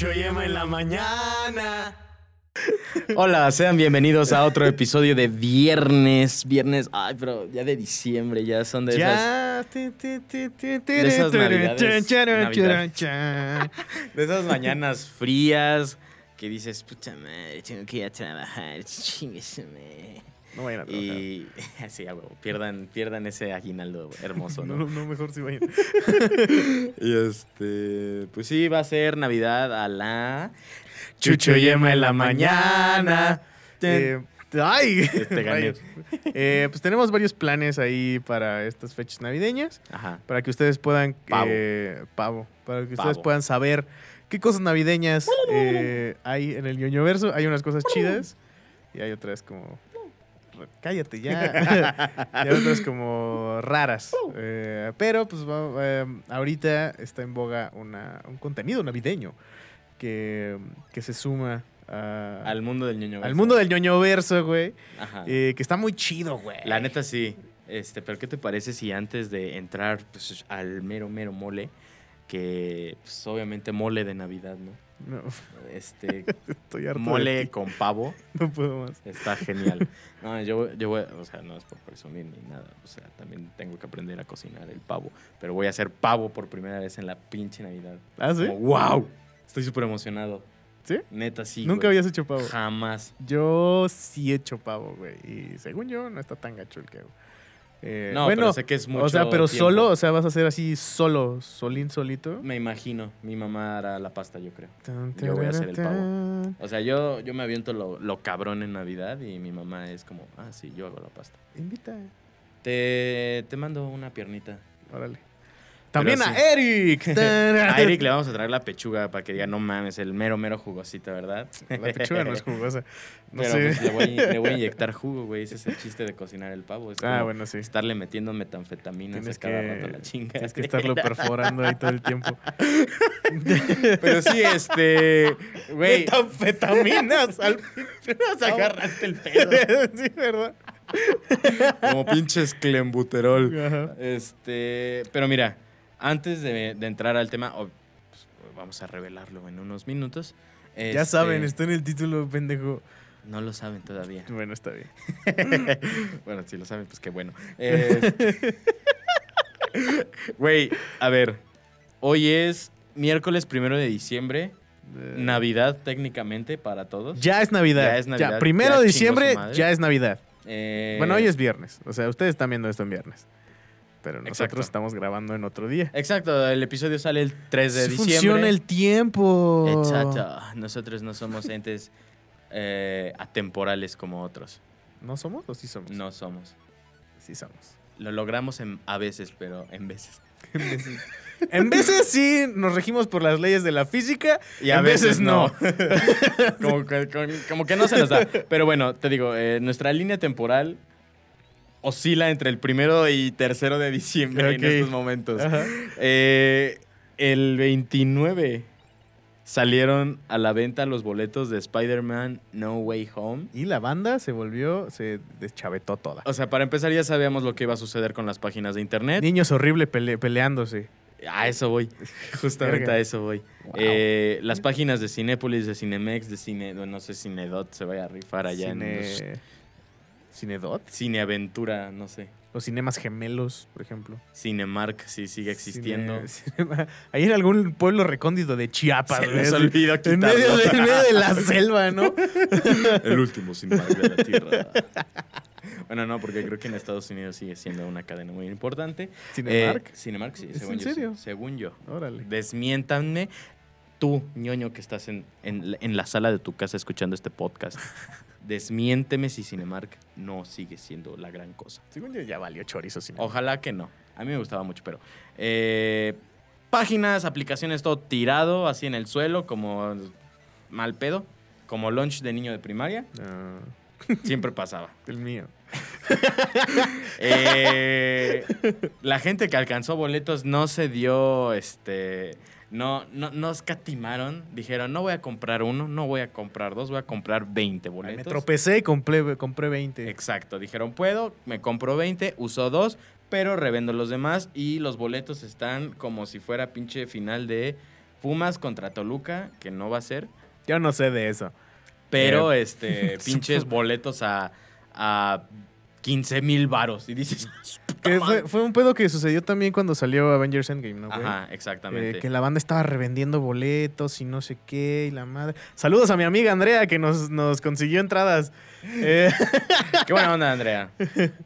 Chucho y Emma en la mañana. Hola, sean bienvenidos a otro episodio de viernes. Viernes, ay, pero ya de diciembre, ya son de esas. Ya. Navidades. De esas mañanas frías que dices, puta madre, tengo que ir a trabajar, chingueseme. No vayan a trabajar. Y así, a huevo, pierdan, pierdan ese aguinaldo hermoso, No, ¿no? no, mejor si vayan. Y este, pues sí, va a ser Navidad a la Chucho y Emma en la mañana. Eh, ay, Te gané. Eh, pues tenemos varios planes ahí para estas fechas navideñas. Ajá. Para que ustedes puedan. Pavo. eh, pavo. Para que ustedes Pavo. puedan saber qué cosas navideñas eh, hay en el ñoño verso. Hay unas cosas chidas y hay otras como. Cállate ya. y otras como raras. Eh, pero, pues, eh, ahorita está en boga una, un contenido navideño que, que se suma Al mundo del ñoño. al verso. mundo del ñoño verso, güey. Ajá. eh, que está muy chido, güey. La neta sí. Este, pero ¿qué te parece si antes de entrar pues, al mero mero mole, que pues, obviamente mole de Navidad, ¿no? No, Este, estoy harto mole con pavo, No puedo más. está genial. No, yo, yo voy, o sea, no es por presumir ni nada, o sea, también tengo que aprender a cocinar el pavo, pero voy a hacer pavo por primera vez en la pinche Navidad. ¿Ah, sí? Como, wow, estoy súper emocionado. ¿Sí? Neta, sí. Nunca güey. habías hecho pavo. Jamás. Yo sí he hecho pavo, güey. Y según yo, no está tan gacho el que hago. Eh, No, bueno, pero sé que es mucho o sea, pero tiempo. solo, o sea, vas a hacer así solo, solín, solito. Me imagino, mi mamá hará la pasta, yo creo. Tan, Yo voy a hacer el pavo. O sea, yo, yo me aviento lo, lo cabrón en Navidad y mi mamá es como, ah, sí, yo hago la pasta. Invita. Te, te mando una piernita. Órale. También a. Eric. A Eric le vamos a traer la pechuga para que diga, no mames, el mero, mero jugosita, ¿verdad? La pechuga no es jugosa. No Pero sé. pues, le, voy, le voy a inyectar jugo, güey. Ese es el chiste de cocinar el pavo. Es Ah, bueno, sí. Estarle metiendo metanfetaminas Tienes a cada que, rato a la chinga. tienes que estarlo perforando ahí todo el tiempo. Pero sí, este, güey, Metanfetaminas al nos agarraste el pedo. sí, ¿verdad? Como pinches clembuterol. Ajá. Este, pero mira, antes de, de entrar al tema, pues, vamos a revelarlo en unos minutos. Ya Este, saben, está en el título, pendejo. No lo saben todavía. Bueno, está bien. bueno, si lo saben, pues qué bueno. Este, Güey, a ver, hoy es miércoles primero de diciembre, Eh, Navidad técnicamente para todos. Ya es Navidad. Ya es Navidad, primero ya de chingó diciembre, ya es Navidad. Eh, Bueno, hoy es viernes. O sea, ustedes están viendo esto en viernes. Pero nosotros Exacto. estamos grabando en otro día. Exacto, el episodio sale el 3 de Sí diciembre. Funciona el tiempo. Exacto. Nosotros no somos entes eh, atemporales como otros. ¿No somos o sí somos? No somos. Sí somos. Lo logramos en- a veces, pero en veces. En veces sí nos regimos por las leyes de la física Y a en veces, no. como, que, con- como que no se nos da. Pero bueno, te digo, eh, nuestra línea temporal oscila entre el primero y tercero de diciembre en estos momentos. Eh, el 29 salieron a la venta los boletos de Spider-Man No Way Home. Y la banda se volvió, se deschavetó toda. O sea, para empezar ya sabíamos lo que iba a suceder con las páginas de internet. Niños horrible pele- peleándose. A eso voy. Justamente a eso voy. Wow. Eh, las páginas de Cinépolis, de Cinemex, de Cine... No sé, Cinedot se vaya a rifar allá en los. ¿Cinedot? Cineaventura, no sé. Los cinemas gemelos, por ejemplo. Cinemark, si sigue existiendo. Cine- Ahí en algún pueblo recóndito de Chiapas. Se les olvidó en, medio de, en medio de la selva, ¿no? El último Cinemark de la Tierra. bueno, no, porque creo que en Estados Unidos sigue siendo una cadena muy importante. Cinemark. Eh, Cinemark, sí, ¿Es según en yo. sí. serio? Según yo. Órale. Desmiéntanme tú, ñoño, que estás en, en, en la sala de tu casa escuchando este podcast. Desmiénteme si Cinemark no sigue siendo la gran cosa. Según yo ya valió chorizo Cinemark. Ojalá que no. A mí me gustaba mucho, pero... eh, páginas, aplicaciones, todo tirado, así en el suelo, como mal pedo. Como lunch de niño de primaria. Ah, Siempre pasaba. el mío. Eh, la gente que alcanzó boletos no se dio, este, no, no, no escatimaron. Dijeron, no voy a comprar uno, no voy a comprar dos, voy a comprar 20 Ay, boletos. Me tropecé y compré, compré 20. Exacto, dijeron, puedo, me compro 20, uso dos, pero revendo los demás y los boletos están como si fuera pinche final de Pumas contra Toluca, que no va a ser. Yo no sé de eso. Pero, Eh, este, pinches boletos a, a 15 mil varos. Y dices, Que fue, fue un pedo que sucedió también cuando salió Avengers Endgame, ¿no? güey? ajá, exactamente. Eh, que la banda estaba revendiendo boletos y no sé qué, y la madre. Saludos a mi amiga Andrea que nos, nos consiguió entradas. Eh, Qué buena onda, Andrea.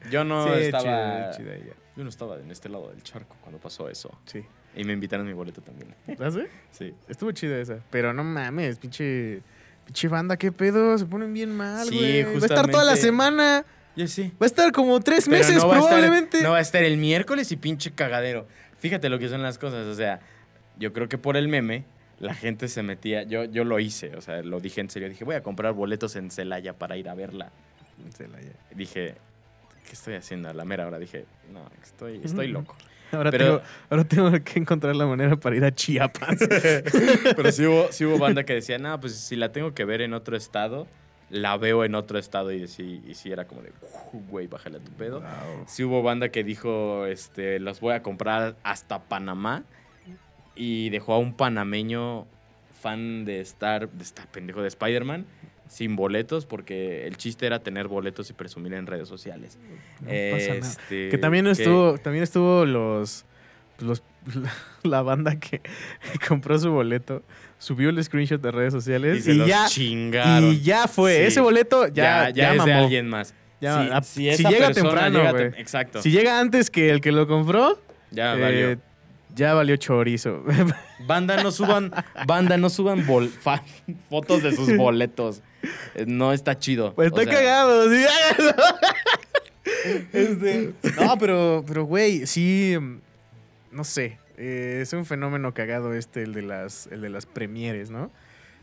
Yo no sí, estaba. ella. Yo no estaba en este lado del charco cuando pasó eso. Sí. Y me invitaron mi boleto también. ¿Ah, sí? Sí. Estuvo chida esa. Pero no mames, pinche. Pinche banda, qué pedo. Se ponen bien mal, Sí, güey. Va a estar toda la justamente. semana. Sí. Va a estar como tres Pero meses no estar- probablemente. no va a estar el miércoles y pinche cagadero. Fíjate lo que son las cosas. O sea, yo creo que por el meme, la gente se metía. Yo, yo lo hice, o sea, lo dije en serio. Dije, voy a comprar boletos en Celaya para ir a verla. Celaya. Dije, ¿qué estoy haciendo? A la mera hora dije, no, estoy, estoy loco. Ahora, Pero- tengo, ahora tengo que encontrar la manera para ir a Chiapas. Pero sí hubo, sí hubo banda que decía, no, pues si la tengo que ver en otro estado, la veo en otro estado. Y sí, y sí era como de, "Uh, güey, bájale a tu pedo. Wow. Sí hubo banda que dijo, este, los voy a comprar hasta Panamá. Y dejó a un panameño fan de Star, de Star pendejo de Spider-Man, sin boletos, porque el chiste era tener boletos y presumir en redes sociales. No pasa nada. Este, Que también estuvo, también estuvo los, los la banda que compró su boleto, subió el screenshot de redes y sociales se y, los ya chingaron. y ya fue. Sí. Ese boleto ya, ya, ya, es mamó. de alguien más. Ya, si, a- si si esa llega temprano, llega güey. tem- Exacto. Si llega antes que el que lo compró, ya eh, valió. ya valió chorizo. Banda, no suban, banda, no suban bol- fotos de sus boletos. Eh, No está chido. Pues O está sea, cagado, sí. Este, no, pero, pero, güey, sí, no sé. eh, es un fenómeno cagado este, el de las, el de las premieres, ¿no?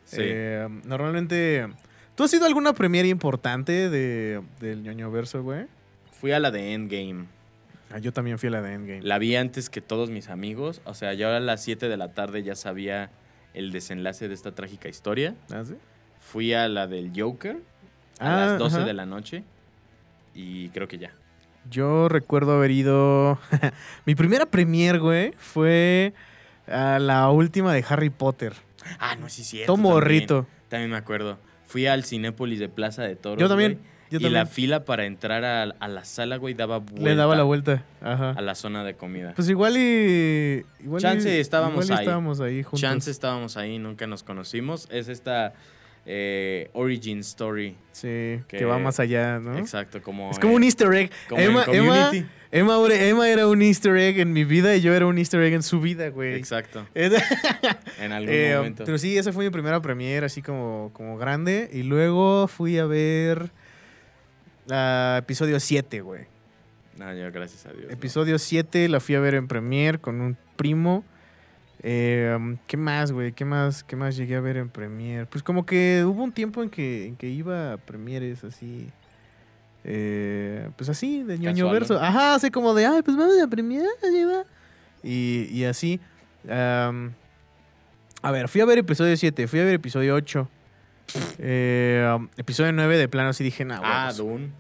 Sí. Eh, normalmente, ¿tú has ido a alguna premiere importante de, del ñoño verso, güey? Fui a la de Endgame. Ah, yo también fui a la de Endgame. La vi antes que todos mis amigos. O sea, yo a las 7 de la tarde ya sabía el desenlace de esta trágica historia. ¿Ah, sí? Fui a la del Joker a Ah, las 12 ajá. de la noche. Y creo que ya. Yo recuerdo haber ido. Mi primera premiere, güey, fue a la última de Harry Potter. Ah, no, sí, cierto. También. morrito. También me acuerdo. Fui al Cinépolis de Plaza de Toros. Yo también. güey, Yo y también. la fila para entrar a, a la sala, güey, daba vuelta. Le daba la vuelta. Ajá. A la zona de comida. Pues igual y. Igual y- Chance estábamos igual ahí. estábamos ahí juntos. Chance estábamos ahí, nunca nos conocimos. Es esta eh, origin story. Sí, que, que- va más allá, ¿no? Exacto, como. Es como eh, un easter egg. como Emma, en Emma. Emma, Emma era un easter egg en mi vida y yo era un easter egg en su vida, güey. Exacto. En algún Eh, momento. pero sí, esa fue mi primera premiere, así como, como grande. Y luego fui a ver ah, episodio 7, güey. No, yo, gracias a Dios. no. Episodio 7 la fui a ver en premiere con un primo. Eh, ¿Qué más, güey? ¿Qué más, ¿Qué más llegué a ver en premiere? Pues como que hubo un tiempo en que, en que iba a premieres así. eh, pues así, de ñoño verso. Ajá, así como de, ay, pues vamos a premiere, lleva. Y, y así. Am, a ver, fui a ver episodio 7, fui a ver episodio 8. Eh, um, episodio 9 de plano sí dije, nada, Ah, Dune.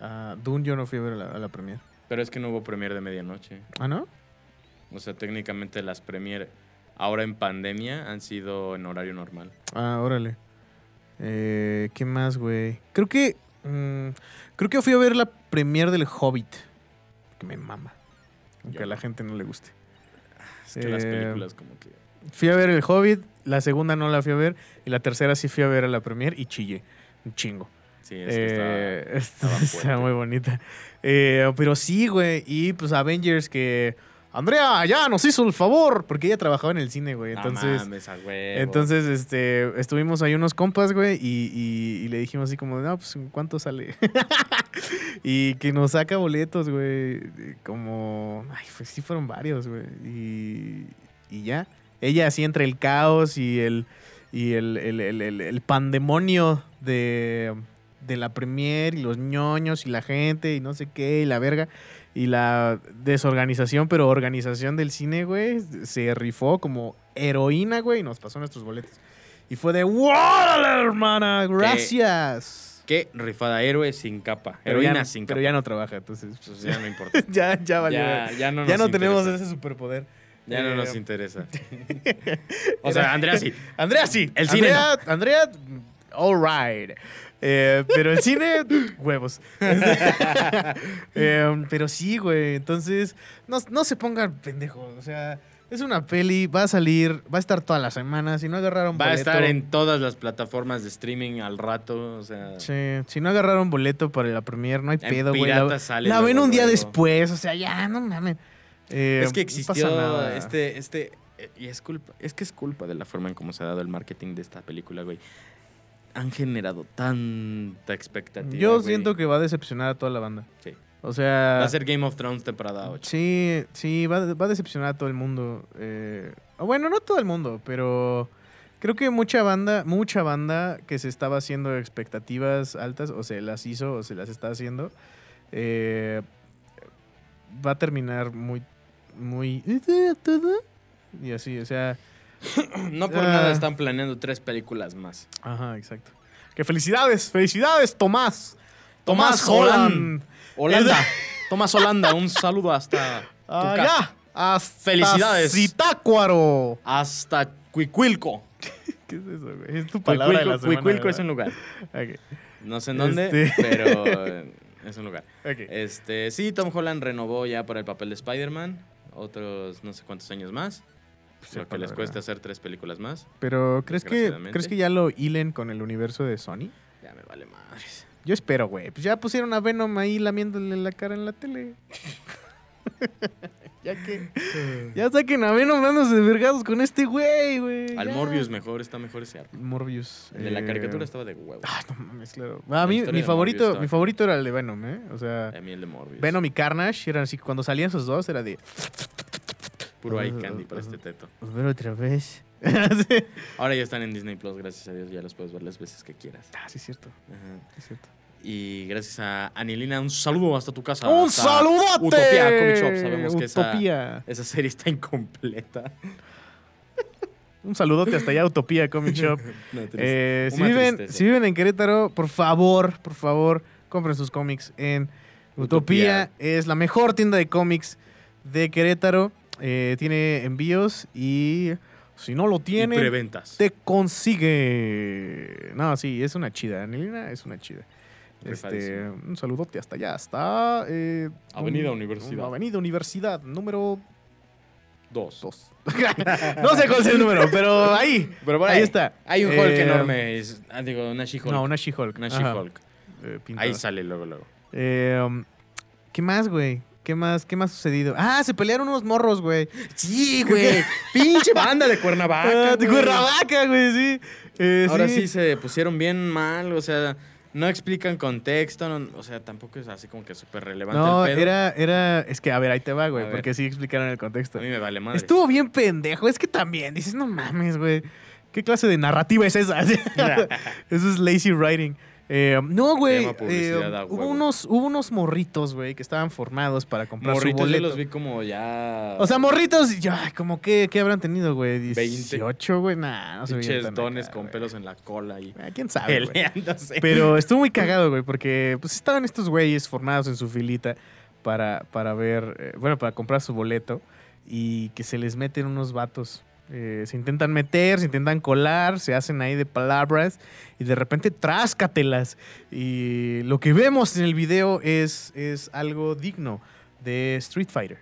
Ah, Dune yo no fui a ver a la, a la premiere. Pero es que no hubo premier de medianoche. ¿Ah, no? O sea, técnicamente las premier ahora en pandemia han sido en horario normal. Ah, órale. Eh, ¿Qué más, güey? Creo que. mm, creo que fui a ver la premiere del Hobbit. Que me mama. Aunque Yo a la gente no le guste. Es que las Eh, películas como que... Fui a ver el Hobbit. La segunda no la fui a ver. Y la tercera sí fui a ver a la premiere y chillé. Un chingo. Sí, es que Eh, estaba- está, está muy bonita. Eh, pero sí, güey. Y pues Avengers que. Andrea ya nos hizo el favor. Porque ella trabajaba en el cine, güey. No Entonces. mames, a huevo. Entonces, este, estuvimos ahí unos compas, güey, y, y- y le dijimos así como, no, pues, ¿en ¿cuánto sale? y que nos saca boletos, güey, como, ay, pues sí fueron varios, güey, y, y ya. Ella así entre el caos y el, y el, el- el- el pandemonio de, de la premier y los ñoños y la gente y no sé qué y la verga y la desorganización, pero organización del cine, güey, se rifó como heroína, güey, y nos pasó nuestros boletos. Y fue de, ¡Órale, hermana! ¡Gracias! ¿Qué rifada? Héroe sin capa. Pero Heroína sin pero capa. ya no trabaja, entonces Pues ya no importa. ya, ya valió. ya, ya no, ya no tenemos interesa. ese superpoder. Ya no Eh, nos interesa. o sea, Andrea sí. Andrea sí. El cine Andrea, Andrea, all right. Eh, pero el cine, huevos. Eh, pero sí, güey. Entonces, no, no se pongan pendejos. O sea, es una peli, va a salir, va a estar todas las semanas. Si no agarraron Va a boleto. estar en todas las plataformas de streaming al rato. O sea, Sí, si no agarraron boleto para la premier, no hay En pedo, güey. La, sale la ven un día después, o sea, ya, no mames. Eh, es que no existió nada. este, este, eh, y es culpa, es que es culpa de la forma en cómo se ha dado el marketing de esta película, güey. Han generado tanta expectativa. Yo güey. siento que va a decepcionar a toda la banda. Sí. O sea. va a ser Game of Thrones temporada 8. Sí, sí, va, va a decepcionar a todo el mundo. Eh, bueno, no todo el mundo, pero creo que mucha banda, mucha banda que se estaba haciendo expectativas altas, o se las hizo, o se las está haciendo, eh, va a terminar muy, muy... Y así, o sea... No por Ah. nada están planeando tres películas más. Ajá, exacto. Que felicidades, felicidades, Tomás. Tomás Tomás Holland. Holanda. Tomás Holanda, un saludo hasta tu Ah, casa. ya. Hasta Felicidades. Zitácuaro. Hasta Cuicuilco. ¿Qué es eso, güey? Es tu palabra de la Cuicuilco, semana, Cuicuilco es un lugar. No sé en dónde, Este. pero es un lugar. Este, sí, Tom Holland renovó ya para el papel de Spider-Man. Otros no sé cuántos años más. Sepa lo que les cuesta hacer tres películas más. Pero, ¿crees que. ¿crees que ya lo hilen con el universo de Sony? Ya me vale madres. Yo espero, güey. Pues ya pusieron a Venom ahí lamiéndole la cara en la tele. ya que. Ya saquen a Venom dándose vergados con este güey, güey. Al ya. Morbius mejor, está mejor ese arco. Morbius. El de la eh, caricatura estaba de huevo. Ah, no mames, claro. A mí, mi favorito, mi favorito era el de Venom, ¿eh? O sea, A mí el de Morbius. Venom y Carnage eran así. Cuando salían esos dos, era de. Puro eye candy para este teto. Pues ver otra vez. Ahora ya están en Disney Plus, gracias a Dios. Ya los puedes ver las veces que quieras. Ah, sí, es cierto. Ajá. sí es cierto. Y gracias a Anilina, un saludo hasta tu casa. ¡Un saludote! Utopía Comic Shop. Sabemos que esa, esa serie está incompleta. Un saludote hasta allá, Utopía Comic Shop. Eh, si, viven, si viven en Querétaro, por favor, por favor, compren sus cómics en Utopía. Utopía. Es la mejor tienda de cómics de Querétaro. Eh, tiene envíos y si no lo Y tiene, preventas. te consigue. No, sí, es una chida. Angelina es una chida. Este, un saludote hasta allá, hasta eh, Avenida un- Universidad. Avenida Universidad, número Dos. 2. no sé cuál es el número, pero ahí. Pero por ahí está. Hay un Hulk Eh, enorme. es- ah, digo, una She-Hulk. No, una She-Hulk. Una She-Hulk. eh. Ahí sale luego, luego. Eh, um, ¿Qué más, güey? ¿Qué más, ¿Qué más ha sucedido? Ah, se pelearon unos morros, güey. Sí, güey. Pinche banda de Cuernavaca. Ah, de. Cuernavaca, güey, sí. Eh, Ahora sí. se pusieron bien mal, o sea, no explican contexto, no- o sea, tampoco es así como que súper relevante No, el pedo. era, era. Es que, a ver, ahí te va, güey, A porque ver. sí explicaron el contexto. A mí me vale madre. Estuvo bien pendejo. Es que también dices, no mames, güey. ¿Qué clase de narrativa es esa? Eso es lazy writing. Eh, no, güey. eh, hubo, unos, hubo unos morritos, güey, que estaban formados para comprar Morritos su yo boleto. los vi como ya... O sea, morritos, y yo, ay, como que, ¿qué habrán tenido, güey? 20. 18, güey. Nah, no veían pinches dones con pelos en la cola y Ah, ¿Quién sabe. Pero estuvo muy cagado, güey, porque pues estaban estos güeyes formados en su filita para, para ver, eh, bueno, para comprar su boleto y que se les meten unos vatos. Eh, se intentan meter, se intentan colar, se hacen ahí de palabras y de repente tráscatelas. Y lo que vemos en el video es, es algo digno de Street Fighter.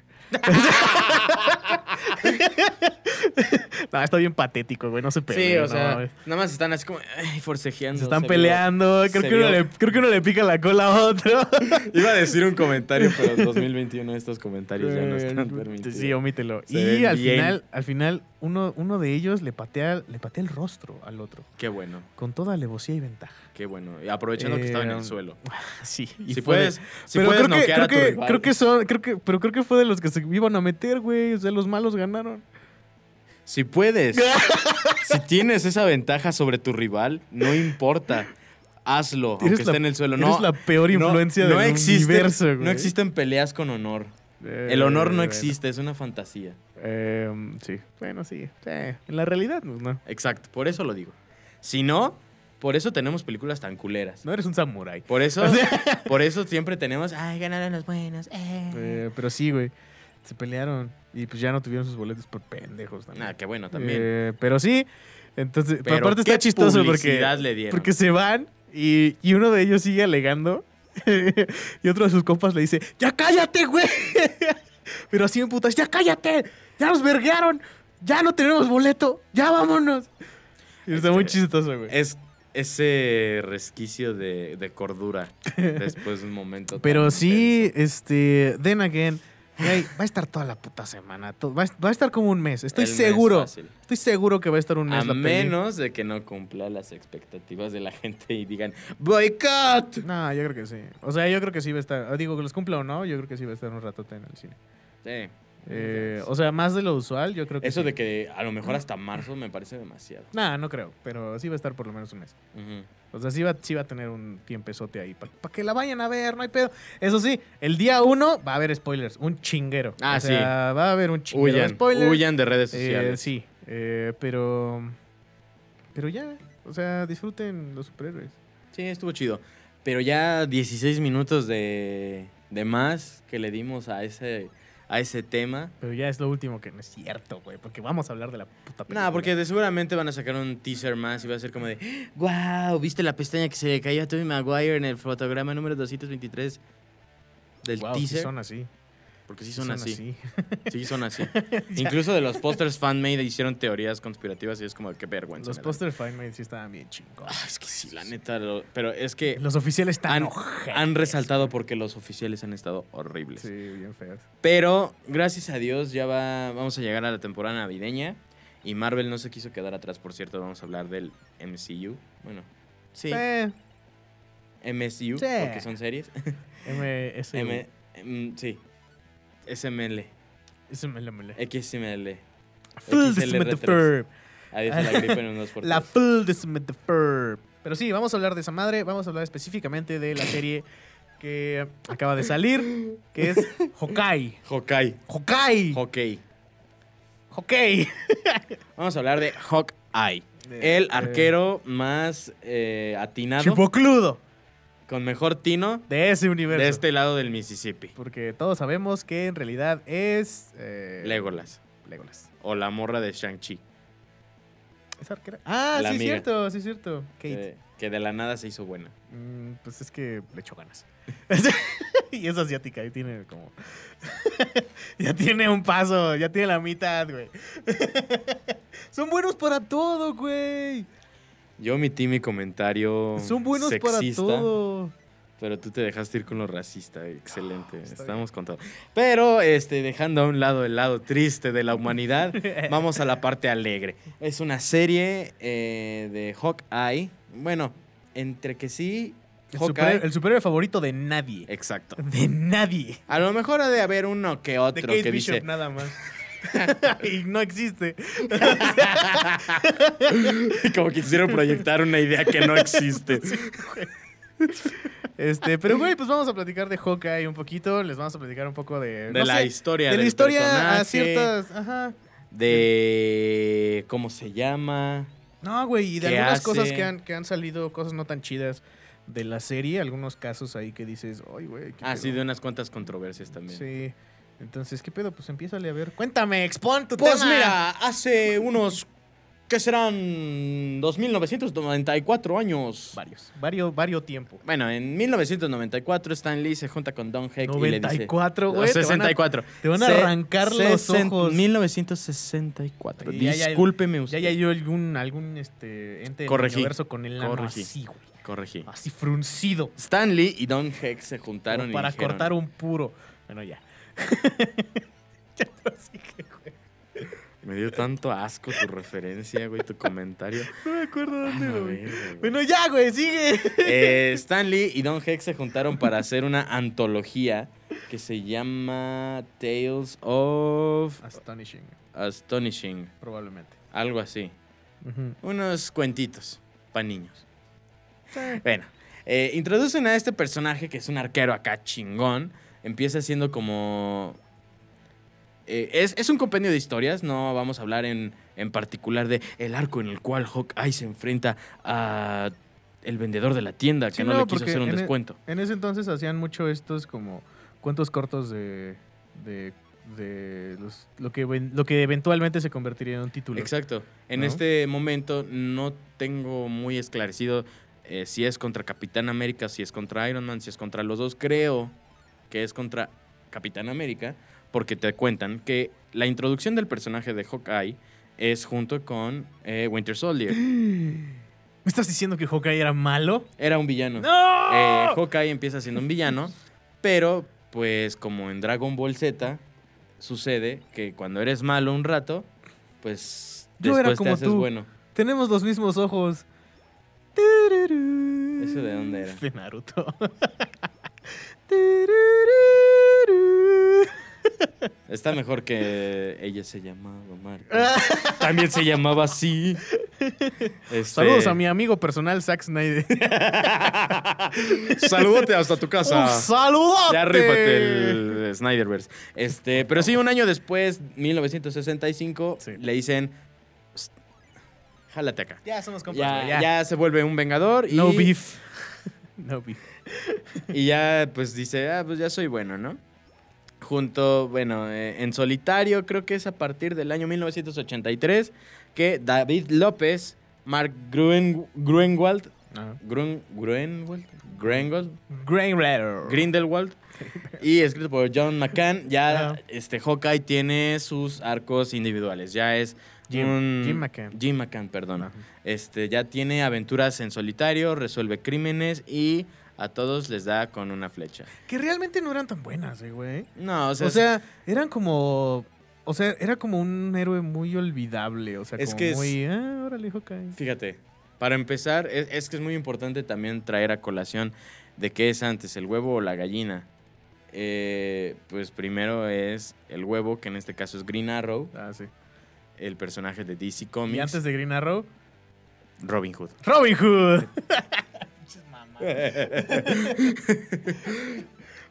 No, está bien patético, güey, no se Sí, peleen, o sea, güey. nada más están así como ay, forcejeando. Se están se vio- peleando. Creo se que, uno le, creo que uno le pica la cola a otro. Iba a decir un comentario, pero en 2021 estos comentarios ya no están permitidos. Sí, omítelo. Se y al bien. final, al final uno, uno de ellos le patea, le patea el rostro al otro. Qué bueno, Con toda alevosía y ventaja. qué bueno. Y aprovechando que estaba en Eh, el suelo. Sí. y Si de- puedes, si pero puedes creo que, noquear creo a tu que, rival. creo que son, creo que, pero creo que fue de los que se iban a meter, güey. O sea, los malos ganaron. Si puedes, si tienes esa ventaja sobre tu rival, no importa. Hazlo, Eres aunque la- esté en el suelo. eres No, la peor influencia no del existe- universo, güey. No existen peleas con honor. Eh, El honor no bueno. existe, es una fantasía. Eh, sí, bueno, sí. En la realidad, pues, no. Exacto, por eso lo digo. Si no, por eso tenemos películas tan culeras. No eres un samurái. Por eso, por eso siempre tenemos, ay, ganaron los buenos. eh". Eh, pero sí, güey. Se pelearon. Y pues ya no tuvieron sus boletos por pendejos también. Ah, qué bueno también. Eh, pero sí. Entonces, pero aparte ¿qué está chistoso porque, publicidad le dieron? porque se van y, y uno de ellos sigue alegando. y otro de sus compas le dice: ¡Ya cállate, güey! pero así en putas: ¡Ya cállate! ¡Ya nos verguearon! ¡Ya no tenemos boleto! ¡Ya vámonos! Y está muy chistoso, güey. Es ese resquicio de, de cordura después de un momento. Pero sí, intenso. este, then again, güey, va a estar toda la puta semana. Va a, va a estar como un mes. Estoy El seguro. Estoy seguro que va a estar un mes A la peli. menos de que no cumpla las expectativas de la gente y digan ¡Boicot! No, yo creo que sí. O sea, yo creo que sí va a estar. Digo que los cumpla o no, yo creo que sí va a estar un ratote en el cine. Sí. Eh, o sea, más de lo usual, yo creo que Eso sí. de que a lo mejor hasta marzo me parece demasiado. Nah, no creo, pero sí va a estar por lo menos un mes. Ujú. O sea, sí va, sí va a tener un tiempezote ahí para que la vayan a ver, no hay pedo. Eso sí, el día uno va a haber spoilers, un chinguero. Ah, o sea, va a haber un chinguero de Huyan, spoilers. huyan de redes Eh, sociales. sí, eh, pero. Pero ya, o sea, disfruten los superhéroes. Sí, estuvo chido. Pero ya 16 minutos de, de más que le dimos a ese, a ese tema. Pero ya es lo último que no es cierto, güey, porque vamos a hablar de la puta película. No, porque de- seguramente van a sacar un teaser más y va a ser como de ¡Wow! ¿Viste la pestaña que se le cayó a Tobey Maguire en el fotograma número 223 del Wow, sí teaser? son así. Porque sí son, así. así. Sí son así. Incluso de los pósters fan-made hicieron teorías conspirativas y es como qué vergüenza. Los posters Fine sí estaban bien chingos. Ah, es que sí, la neta. lo- pero es que Los oficiales están han, han resaltado porque los oficiales han estado horribles. Sí, bien feos. Pero gracias a Dios ya va, vamos a llegar a la temporada navideña. Y Marvel no se quiso quedar atrás, por cierto. Vamos a hablar del MCU. Bueno, sí, Eh, MSU, Sí. porque son series. MS. M, mm, sí, SML, SML. XML. Full XLR3. Dismetaferb. Adiós a la gripe en La tres. Full Dismetaferb. Pero sí, vamos a hablar de esa madre. Vamos a hablar específicamente de la serie que acaba de salir, que es Hokai. Hawkeye. Hokai. Hockey. Hokai. Vamos a hablar de Hawkeye. El arquero más eh, atinado, Chipocludo con mejor tino de ese universo. de este lado del Mississippi. Porque todos sabemos que en realidad es. eh, Legolas. Legolas. O la morra de Shang-Chi. ¿Es arquera? Ah, La sí, es amiga. cierto, sí, es cierto. Kate. Que, que de la nada se hizo buena. Mm, pues es que le echó ganas. y es asiática y tiene como. ya tiene un paso, ya tiene la mitad, güey. Son buenos para todo, güey. Yo omití mi comentario Son buenos sexista, para todo. pero tú te dejaste ir con lo racista. Excelente. Está Estamos con todo. Pero este, dejando a un lado el lado triste de la humanidad, vamos a la parte alegre. Es una serie eh, de Hawkeye. Bueno, entre que sí, El, super- el superhéroe favorito de nadie. Exacto. De nadie. A lo mejor ha de haber uno que De otro Kate que Bishop, dice. nada más. y no existe. Como que quisieron proyectar una idea que no existe. Este, pero güey, pues vamos a platicar de Hawkeye un poquito. Les vamos a platicar un poco de. De no la sé, historia De la historia a ciertas. Ajá. De cómo se llama. No, güey, y de ¿Qué algunas hace? cosas que han, que han salido, cosas no tan chidas de la serie, algunos casos ahí que dices, ay, güey. ¿qué Ah, sí, pedo?". de unas cuantas controversias también. Sí. Entonces, ¿qué pedo? Pues empiézale a ver. Cuéntame, expon tu Pues tema. mira, hace unos. ¿Qué serán? 2.994 años. Varios, varios, varios tiempo. Bueno, en 1994 Stan Lee se junta con Don Heck y le dice... 94, güey. te van a- 64. Te van a Se- arrancar los ojos. 1964. Y ya- ya- Discúlpeme Ya usted. ya hay algún, algún este, ente del Corregí. universo con el así, güey. Corregí. Así fruncido. Stan Lee y Don Heck se juntaron como y para dijeron, cortar un puro. Bueno, ya. ya prosigue, güey. Me dio tanto asco tu referencia, güey, tu comentario. No me acuerdo dónde, A güey. ver, güey. Bueno, ya, güey, sigue. Eh, Stan Lee y Don Heck se juntaron para hacer una antología que se llama Tales of Astonishing, Astonishing. probablemente. Algo así. Unos cuentitos para niños. Bueno, eh, introducen a este personaje que es un arquero acá chingón. Empieza siendo como... eh, es, es un compendio de historias, no vamos a hablar en, en particular de el arco en el cual Hawkeye se enfrenta a el vendedor de la tienda que Sí, no, no, le quiso hacer un en e- descuento. En ese entonces hacían mucho estos como cuentos cortos de, de de los- lo, que, lo que eventualmente se convertiría en un título. Exacto. En ¿No? este momento no tengo muy esclarecido eh, si es contra Capitán América, si es contra Iron Man, si es contra los dos. Creo que es contra Capitán América, porque te cuentan que la introducción del personaje de Hawkeye es junto con eh, Winter Soldier. ¿Me estás diciendo que Hawkeye era malo? Era un villano. ¡No! Eh, Hawkeye empieza siendo un villano, pero pues como en Dragon Ball Z sucede que cuando eres malo un rato, pues Yo era después te como haces tú. bueno. Tenemos los mismos ojos. ¿Eso de dónde era? De Naruto. Está mejor que ella se llamaba Marta. También se llamaba así. Este- Saludos a mi amigo personal Zack Snyder. Salúdate hasta tu casa. ¡Saludote! Ya rífate el Snyderverse. Este, pero sí, un año después, 1965, Sí. le dicen. "Psst, Jálate acá. Ya somos compas, Ya, ya. ya. se vuelve un vengador y, No beef. no beef. y ya pues dice, ah, pues ya soy bueno, ¿no? Junto, bueno, eh, en solitario creo que es a partir del año 1983 que David López, Mark Gruen, Gruenwald, Letter. Grindelwald y escrito por John McCann, ya Ajá. este Hawkeye tiene sus arcos individuales. Ya es Jim- un- Jim McCann. Jim McCann. Ajá. Este ya tiene aventuras en solitario, resuelve crímenes y a todos les da con una flecha. Que realmente no eran tan buenas, eh, güey. No, o sea, O sea, eran como. O sea, era como un héroe muy olvidable. O sea, Es como que es- muy. Ah, órale, Hawkeye. fíjate, para empezar, es, es que es muy importante también traer a colación de qué es antes, el huevo o la gallina. Eh, pues primero es el huevo, que en este caso es Green Arrow, Ah, sí. el personaje de DC Comics. Y antes de Green Arrow, Robin Hood. Robin Hood.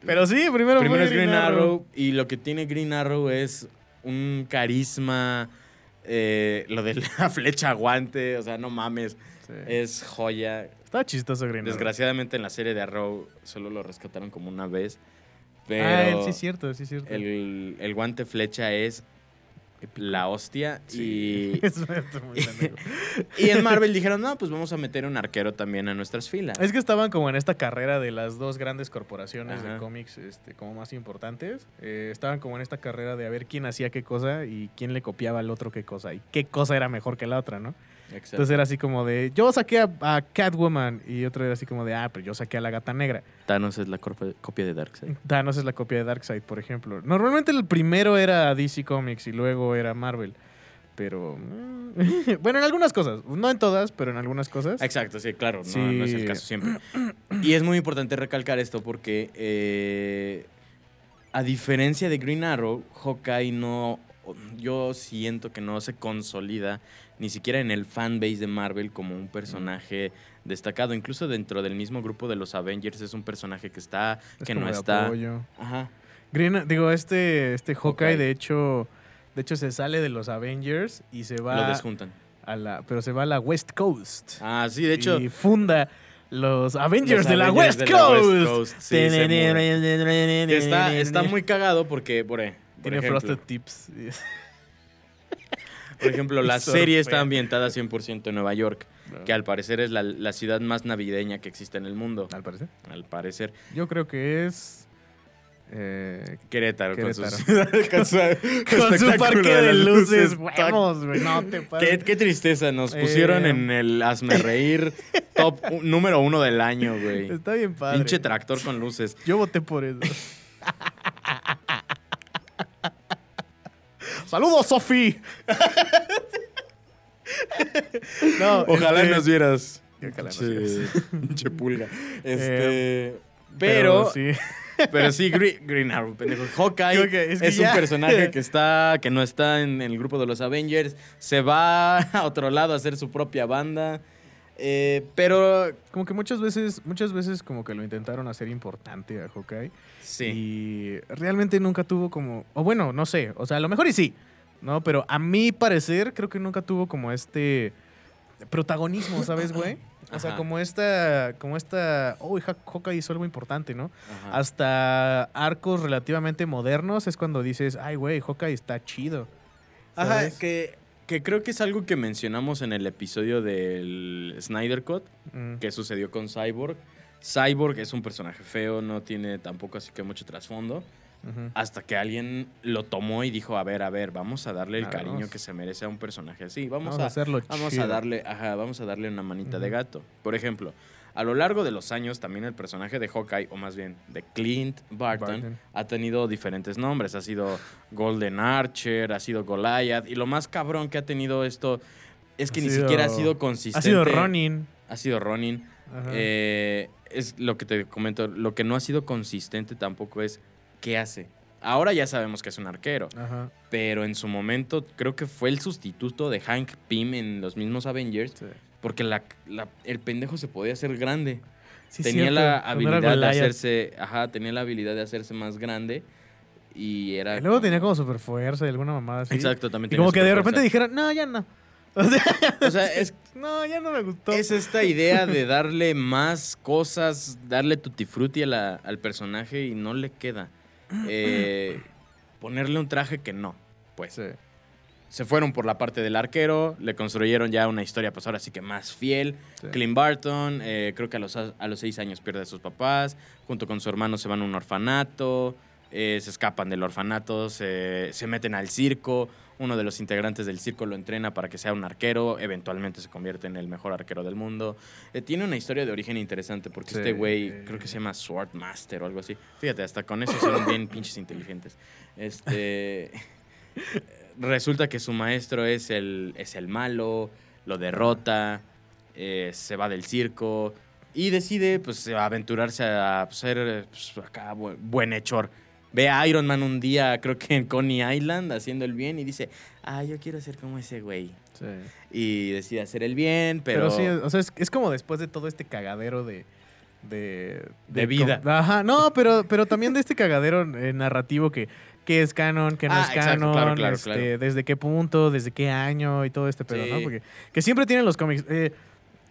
Pero sí, primero, Primero fue es Green Arrow y lo que tiene Green Arrow es un carisma, eh, lo de la flecha guante, o sea, no mames, Sí. es joya. Estaba chistoso Green Arrow. Desgraciadamente en la serie de Arrow solo lo rescataron como una vez, pero Ah, sí es cierto, sí es cierto. el, el guante flecha es la hostia Sí. y, muy y en Marvel dijeron, no, pues vamos a meter un arquero también a nuestras filas. Es que estaban como en esta carrera de las dos grandes corporaciones de cómics este, como más importantes. Eh, estaban como en esta carrera de a ver quién hacía qué cosa y quién le copiaba al otro qué cosa y qué cosa era mejor que la otra, ¿no? Exacto. Entonces era así como de, yo saqué a, a Catwoman y otro era así como de, ah, pero yo saqué a la gata negra. Thanos es la copia de Darkseid. Thanos es la copia de Darkseid, por ejemplo. Normalmente el primero era DC Comics y luego era Marvel. Pero, mm, bueno, en algunas cosas. No en todas, pero en algunas cosas. Exacto, sí, claro, no, Sí. no es el caso siempre. Y es muy importante recalcar esto porque, eh, a diferencia de Green Arrow, Hawkeye no. Yo siento que no se consolida ni siquiera en el fanbase de Marvel como un personaje destacado. Incluso dentro del mismo grupo de los Avengers es un personaje que está, Es que como no de está. apoyo. Ajá. Green, digo, este, este Hawkeye, de hecho, de hecho se sale de los Avengers y se Lo va desjuntan. a la, pero se va a la West Coast. Ah, sí, de hecho. y funda los Avengers los de la Avengers de la West Coast. Sí, está, está muy cagado porque, por, e- por Tiene ejemplo, Frosted Tips. Por ejemplo, la serie está ambientada 100% en Nueva York, que al parecer es la, la ciudad más navideña que existe en el mundo. Al parecer. Al parecer. Yo creo que es. eh, Querétaro, con Querétaro. con su, con su parque de luces, huevos, güey. No te Qué, pases. qué tristeza, nos Eh. pusieron en el Hazme Reír top número uno del año, güey. Está bien padre. Pinche tractor con luces. Yo voté por eso. ¡Saludos, Sofi! no, Ojalá este, nos vieras. Ojalá nos Pinche- Pinche pulga. Este. Eh, pero, sí. Pero sí, Green, Green Arrow, pendejo. Hawkeye que es, es un personaje que está, que no está en el grupo de los Avengers. Se va a otro lado a hacer su propia banda. Eh, pero Como que muchas veces, muchas veces como que lo intentaron hacer importante a Hawkeye. sí. Y realmente nunca tuvo como. O bueno, no sé. O sea, a lo mejor y sí. ¿No? Pero a mi parecer, creo que nunca tuvo como este. protagonismo, ¿sabes, güey? O sea, Ajá. como esta, como esta, oh, Hawkeye hizo algo importante, ¿no? Ajá. Hasta arcos relativamente modernos es cuando dices, ay, güey, Hawkeye está chido. Ajá, ¿sabes? que, que creo que es algo que mencionamos en el episodio del Snyder Cut, Mm, que sucedió con Cyborg. Cyborg es un personaje feo, no tiene tampoco así que mucho trasfondo. Hasta que alguien lo tomó y dijo, a ver, a ver, vamos a darle el cariño vamos. que se merece a un personaje así. Vamos, Vamos a a, hacerlo vamos a chido. darle, ajá, vamos a darle una manita de gato. Por ejemplo, a lo largo de los años también el personaje de Hawkeye, o más bien de Clint Barton, Barton. ha tenido diferentes nombres. Ha sido Golden Archer, ha sido Goliath. Y lo más cabrón que ha tenido esto es que Ha ni sido- siquiera ha sido consistente. Ha sido Ronin. Ha sido Ronin. Eh, es lo que te comento. Lo que no ha sido consistente tampoco es qué hace. Ahora ya sabemos que es un arquero, Ajá. pero en su momento creo que fue el sustituto de Hank Pym en los mismos Avengers, Sí. Porque la- la- el pendejo se podía hacer grande. Sí, tenía cierto, la habilidad de hacerse, ajá, tenía la habilidad de hacerse más grande y era Y luego tenía como super fuerza y alguna mamada así. Exacto, también Y como que de repente dijeron, no, ya no. O sea, O sea, es, no, ya no me gustó. es esta idea de darle más cosas, darle tutti frutti a la- al personaje y no le queda. Eh, ponerle un traje que no, pues. Sí. Se fueron por la parte del arquero, le construyeron ya una historia, pues ahora sí que más fiel. Sí. Clint Barton, eh, creo que a los, a los seis años pierde a sus papás, junto con su hermano se van a un orfanato, eh, se escapan del orfanato, se, se meten al circo, uno de los integrantes del circo lo entrena para que sea un arquero, eventualmente se convierte en el mejor arquero del mundo. Eh, tiene una historia de origen interesante porque Sí. este güey creo que se llama Swordmaster o algo así. Fíjate, hasta con eso son bien pinches inteligentes. Este... resulta que su maestro es el, es el malo, lo derrota, eh, se va del circo y decide pues aventurarse a ser pues, acá bu- buenhechor. Ve a Iron Man un día, creo que en Coney Island, haciendo el bien y dice, ah, yo quiero ser como ese güey. Sí. Y decide hacer el bien, pero... Pero, sí, o sea, es, es como después de todo este cagadero de. De, De vida. Ajá, no, pero, pero también de este cagadero eh, narrativo que, que es canon, que no Ah, es exacto, canon, claro, claro, este, claro. desde qué punto, desde qué año y todo este pedo, ¿no? Porque que siempre tienen los cómics. eh,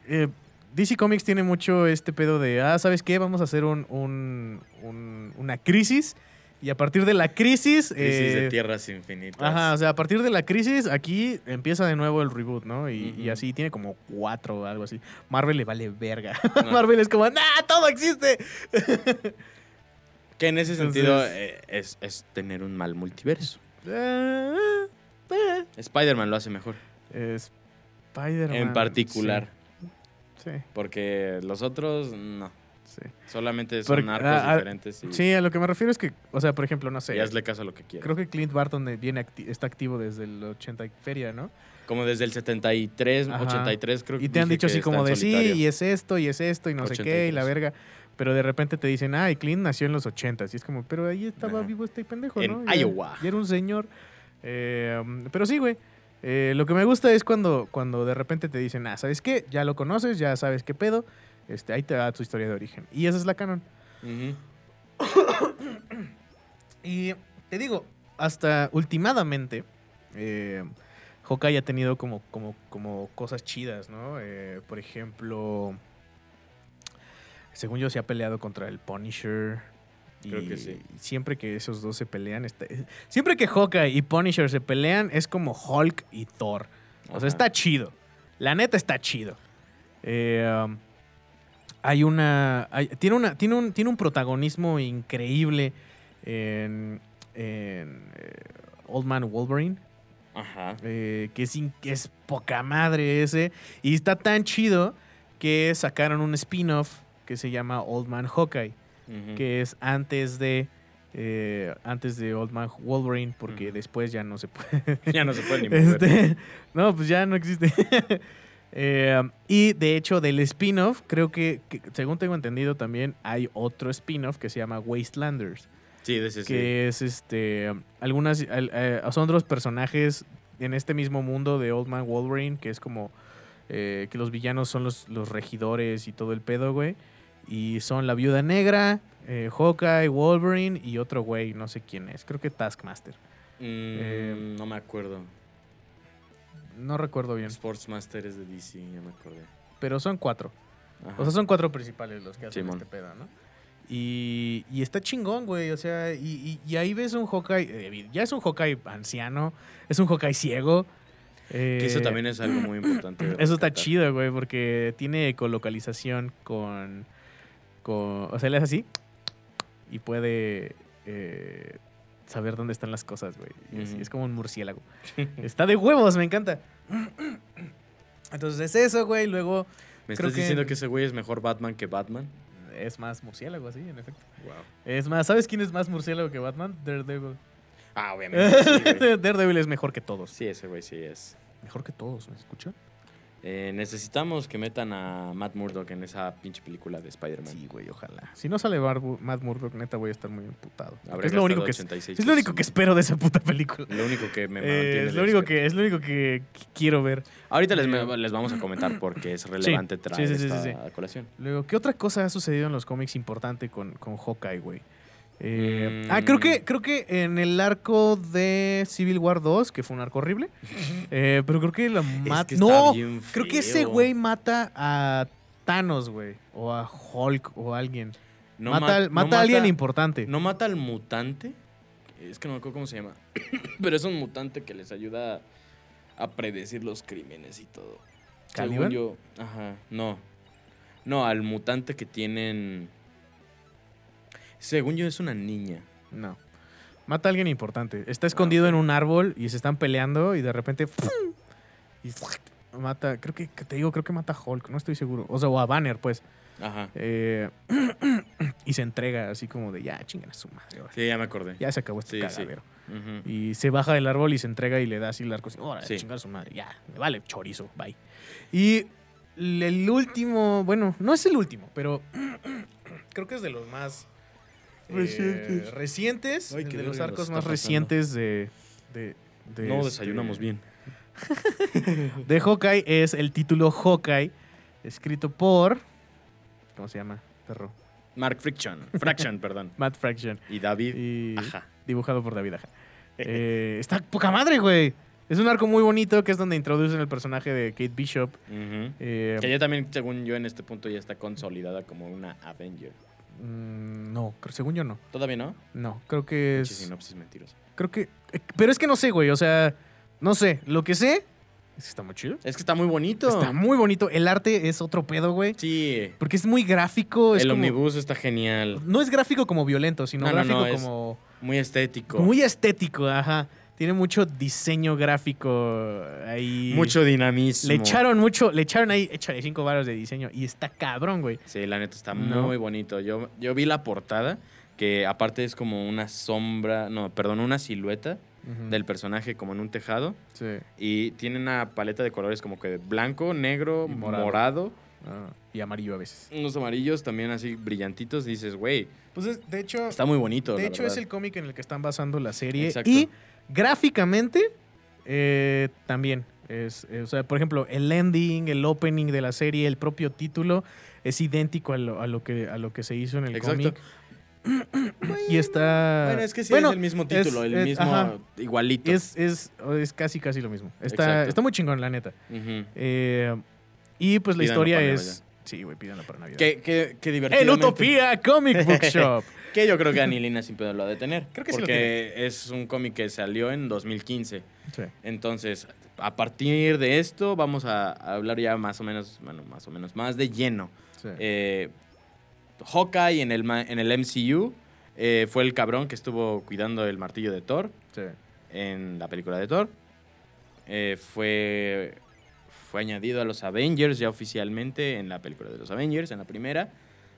eh, DC Comics tiene mucho este pedo de, ah, ¿sabes qué? Vamos a hacer un, un- un- una crisis y a partir de la crisis... Crisis de eh, tierras infinitas. Ajá, o sea, a partir de la crisis, aquí empieza de nuevo el reboot, ¿no? Y, así tiene como cuatro o algo así. Marvel le vale verga. No. Marvel es como, ¡nah! ¡Todo existe! Que en ese Entonces- sentido eh, es, es tener un mal multiverso. Eh, eh, Spider-Man lo hace mejor. Spider-Man. En particular. Sí, Porque los otros, no. sí. Solamente son Porque- arcos ah, ah, diferentes. Y, Sí, a lo que me refiero es que, o sea, por ejemplo, no sé. y hazle caso a lo que quieras. Creo que Clint Barton viene acti- está activo desde el 80 y feria, ¿no? Como desde el 73, Ajá. 83, creo que Y te han dicho así como de sí, y es esto, y es esto, y no sé qué, y la 83. verga. Pero de repente te dicen, ah, y Clint nació en los 80 Y es como, pero ahí estaba Ajá. vivo este pendejo, En ¿no? Iowa. ya era un señor. Eh, pero sí, güey. Eh, lo que me gusta es cuando, cuando de repente te dicen, ah, ¿sabes qué? Ya lo conoces, ya sabes qué pedo. Este, ahí te da tu historia de origen. Y esa es la canon. Y te digo, hasta últimamente, eh, Hawkeye ha tenido como, como, como cosas chidas, ¿no? Eh, por ejemplo, según yo se ha peleado contra el Punisher. Y Creo que sí. siempre que esos dos se pelean, está- siempre que Hawkeye y Punisher se pelean, es como Hulk y Thor. O sea, Ajá. está chido. La neta está chido. Eh, um, hay una. hay- tiene, una tiene, un, tiene un protagonismo increíble en, en, eh, Old Man Wolverine. Ajá. eh, que, es, que es poca madre ese. Y está tan chido que sacaron un spin-off que se llama Old Man Hawkeye. Que es antes de. eh, antes de Old Man Wolverine, porque después ya no se puede. Ya no se puede ni mover. Este, no, pues ya no existe. Eh, y de hecho, del spin-off, creo que, que, según tengo entendido, también hay otro spin-off que se llama Wastelanders. Sí, de ese sí. que es este. Algunas. al- eh, son otros personajes en este mismo mundo de Old Man Wolverine, que es como. que los villanos son los, los regidores y todo el pedo, güey. Y son la viuda negra, eh, Hawkeye, Wolverine y otro güey, no sé quién es. Creo que Taskmaster. Mm, eh, no me acuerdo. No recuerdo bien. Sportsmaster es de DC, ya me acordé. Pero son cuatro. Ajá. O sea, son cuatro principales los que hacen Simón. este pedo, ¿no? Y, y está chingón, güey. O sea, y, y- y ahí ves un Hawkeye. eh, ya es un Hawkeye anciano. Es un Hawkeye ciego. Que eso eh, también es algo muy importante. Eso está chido, güey, porque tiene ecolocalización con, con. O sea, le hace así y puede eh, saber dónde están las cosas, güey. Y es, como un murciélago. está de huevos, me encanta. Entonces es eso, güey. Luego ¿Me creo estás que- diciendo que ese güey es mejor Batman que Batman? es más murciélago, así, en efecto. Wow. Es más, ¿sabes quién es más murciélago que Batman? Daredevil. Ah, obviamente. Sí. Daredevil es mejor que todos. Sí, ese güey sí es. Mejor que todos, ¿me escuchan? Eh, necesitamos que metan a Matt Murdock en esa pinche película de Spider-Man. Sí, güey, ojalá. Si no sale Barbu- Matt Murdock, neta, voy a estar muy emputado. Es lo único que es 86 Es lo único pesos. que espero de esa puta película. Lo único que me Eh, es, lo único que, es lo único que qu- quiero ver. Ahorita les, Eh, les vamos a comentar porque es relevante traer sí, sí, sí, esta sí, colación. Luego, ¿qué otra cosa ha sucedido en los cómics importante con, con Hawkeye, güey? Eh, Mm. Ah, creo que, creo que en el arco de Civil War 2, que fue un arco horrible, eh, pero creo que la mata... que está no, creo que ese güey mata a Thanos, güey. O a Hulk o a alguien. No mata ma- al- no mata a alguien importante. No mata al mutante. Es que no me acuerdo cómo se llama. Pero es un mutante que les ayuda a predecir los crímenes y todo. Según ¿Caliban? yo. Ajá. No. No, al mutante que tienen. Según yo es una niña. No. Mata a alguien importante. Está escondido en un árbol y se están peleando y de repente. ¡fum! Y mata. Creo que, te digo, creo que mata a Hulk, no estoy seguro. O sea, o a Banner, pues. Ajá. Eh, y se entrega así como de ya, chingan a su madre. ahora. Sí, ya me acordé. Ya se acabó este Sí. Y se baja del árbol y se entrega y le da así el arco. Órale, Sí. chingar a su madre. Ya, me vale chorizo, bye. Y el último, bueno, no es el último, pero creo que es de los más eh, Recientes. recientes, Ay, el qué de los arcos más pasando. recientes de, de, de No este- desayunamos bien. De Hawkeye es el título Hawkeye, escrito por. ¿Cómo se llama? Perro. Mark Friction. Fraction, perdón. Matt Fraction. Y David. Y Ajá. dibujado por David Aja. Eh, está poca madre, güey. Es un arco muy bonito que es donde introducen el personaje de Kate Bishop. Eh, Que ya también, según yo, en este punto ya está consolidada como una Avenger. Mm, no, creo- según yo no. ¿Todavía no? No, creo que es. sinopsis mentirosa. Creo que. eh, Pero es que no sé, güey. O sea, no sé. Lo que sé es que está muy chido. Es que está muy bonito. Está muy bonito. El arte es otro pedo, güey. Sí. Porque es muy gráfico. Es el como- omnibus está genial. No es gráfico como violento, sino No, no, gráfico no, como. Muy estético. Muy estético, ajá. Tiene mucho diseño gráfico ahí. Mucho dinamismo. Le echaron mucho, le echaron ahí, échale cinco varos de diseño y está cabrón, güey. Sí, la neta está No. muy bonito. Yo, yo vi la portada, que aparte es como una sombra, no, perdón, una silueta del personaje como en un tejado. Sí. Y tiene una paleta de colores como que blanco, negro, Y morado. morado. Ah, y amarillo a veces. unos amarillos también así brillantitos. Dices, güey, Pues es- de hecho, está muy bonito. de hecho verdad. es el cómic en el que están basando la serie. Exacto. Y gráficamente eh, también. Es, eh, o sea, por ejemplo, el ending, el opening de la serie, el propio título es idéntico a lo, a lo que, a lo que se hizo en el cómic. Y está. Bueno, es que sí Bueno, es el mismo título, es- el es- mismo ajá. igualito. Es, es, es casi, casi lo mismo. Está, Exacto. está muy chingón, la neta. Eh, y pues la Pídanlo historia es. Sí, güey, pídanlo para Navidad. Qué, qué, qué divertido. En Utopía Comic Book Shop. Que yo creo que Anilina sin pedo lo ha de tener. Creo que sí Porque es un cómic que salió en 2015. Sí. Entonces, a partir de esto, vamos a a hablar ya más o menos, bueno, más o menos, más de lleno. sí. Eh, Hawkeye en el, en el MCU eh, fue el cabrón que estuvo cuidando el martillo de Thor sí. en la película de Thor. Eh, fue, fue añadido a los Avengers ya oficialmente en la película de los Avengers, en la primera.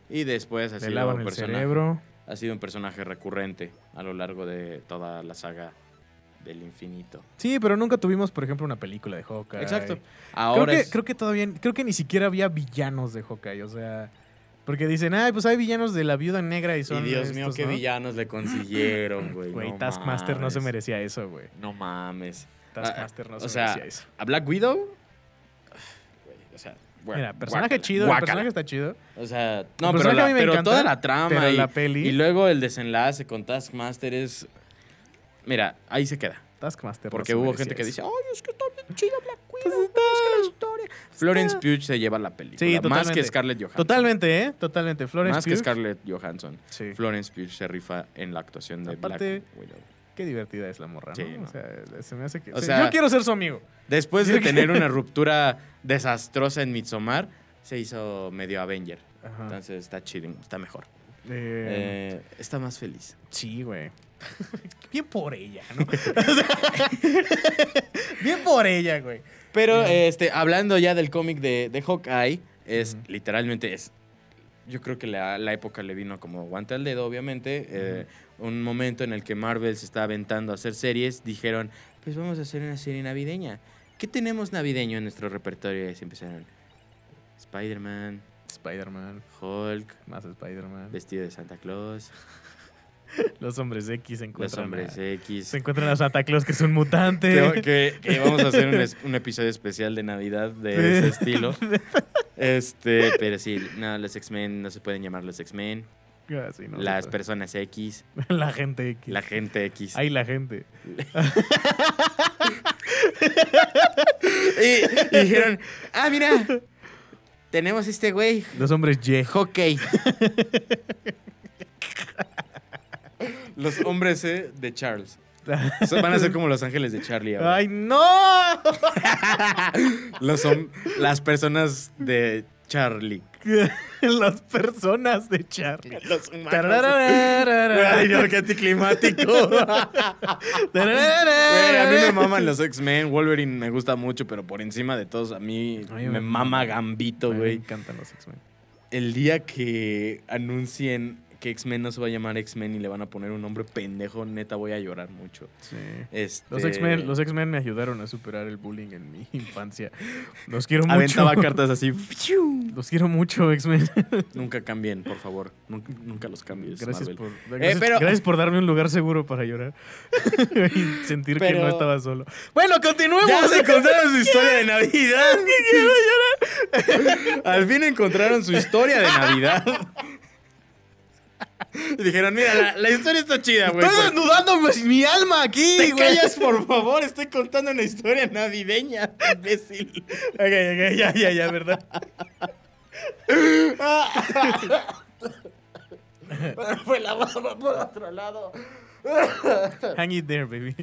Y después ha Le lavan el cerebro. Ha sido un personaje recurrente a lo largo de toda la saga del infinito. Sí, pero nunca tuvimos, por ejemplo, una película de Hawkeye. Exacto. Creo Ahora que, es- creo que todavía, creo que ni siquiera había villanos de Hawkeye, o sea, porque dicen, ay, pues hay villanos de la viuda negra y Y son Dios mío, qué ¿no?". villanos le consiguieron, güey. Güey, no Taskmaster no se merecía eso, güey. No mames. Taskmaster no o se sea, merecía eso. ¿A Black Widow? O sea, bueno, Mira, personaje guácala, chido, el personaje está chido. O sea, no, pero, personaje la- a mí me pero encanta, toda la trama pero y, la peli- y luego el desenlace con Taskmaster es... Mira, ahí se queda. Taskmaster Porque hubo gente que dice, ay, es que está bien chida Black Widow. pues está. Florence Pugh se lleva la película. Sí, Más que Scarlett Johansson. Totalmente, ¿eh? Totalmente. Florence Más que. Scarlett Johansson. Sí. Florence Pugh se rifa en la actuación de Aparte- Black Widow. Qué divertida es la morra, ¿no? Sí, O ¿no? sea, se me hace que. O o sea, yo quiero ser su amigo. Después de tener una ruptura desastrosa en Midsommar, se hizo medio Avenger. Ajá. Entonces está chido, está mejor. Eh, Eh, está más feliz. Sí, güey. Bien por ella, ¿no? O Bien por ella, güey. Pero este, hablando ya del cómic de, de Hawkeye, es literalmente es. Yo creo que la, la época le vino como guante al dedo, obviamente. eh, un momento en el que Marvel se está aventando a hacer series, dijeron, pues vamos a hacer una serie navideña. ¿Qué tenemos navideño en nuestro repertorio? Y se empezaron. Spider-Man, Spider-Man, Hulk, más Spider-Man. vestido de Santa Claus, Los hombres X se los encuentran. hombres a- X. Se encuentran a Santa Claus, que es un mutante. que, que- que vamos a hacer un, es- un episodio especial de Navidad de ese estilo. Este, pero sí, no, los X-Men no se pueden llamar los X-Men. Ah, sí, no, las no. personas X, La gente X. la gente X. Ay, la gente. Y, y dijeron, ah, mira, tenemos este güey, Los hombres Y. hockey. Los hombres eh, de Charles. Van a ser como los ángeles de Charlie. ahora. ¡Ay, no! Los hom- las personas de Charlie. Las personas de Charlie. Los humanos. Ay, no, qué anticlimático. Güey, a mí me maman los X-Men. Wolverine me gusta mucho, pero por encima de todos, a mí, me me mama. Gambito, Me güey. encantan los X-Men. El día que anuncien que X-Men no se va a llamar X-Men y le van a poner un nombre pendejo, neta voy a llorar mucho. Sí. Este, Los X-Men los X-Men me ayudaron a superar el bullying en mi infancia. Los quiero mucho. Aventaba cartas así. Los quiero mucho, X-Men. Nunca cambien, por favor. Nunca, nunca los cambies. Gracias Marvel. por, gracias, pero- gracias por darme un lugar seguro para llorar. y sentir que no estaba solo. Bueno, continuemos. Ya se encontraron su historia de Navidad. Al fin encontraron su historia de Navidad. Y dijeron, mira, la, la historia está chida, güey. Estoy pues, desnudando mi- mi alma aquí, Te güey. callas, por favor. Estoy contando una historia navideña, imbécil. Ok, ok, ya, ya, ya, ¿verdad? Fue la baba por otro lado. Hang it there, baby.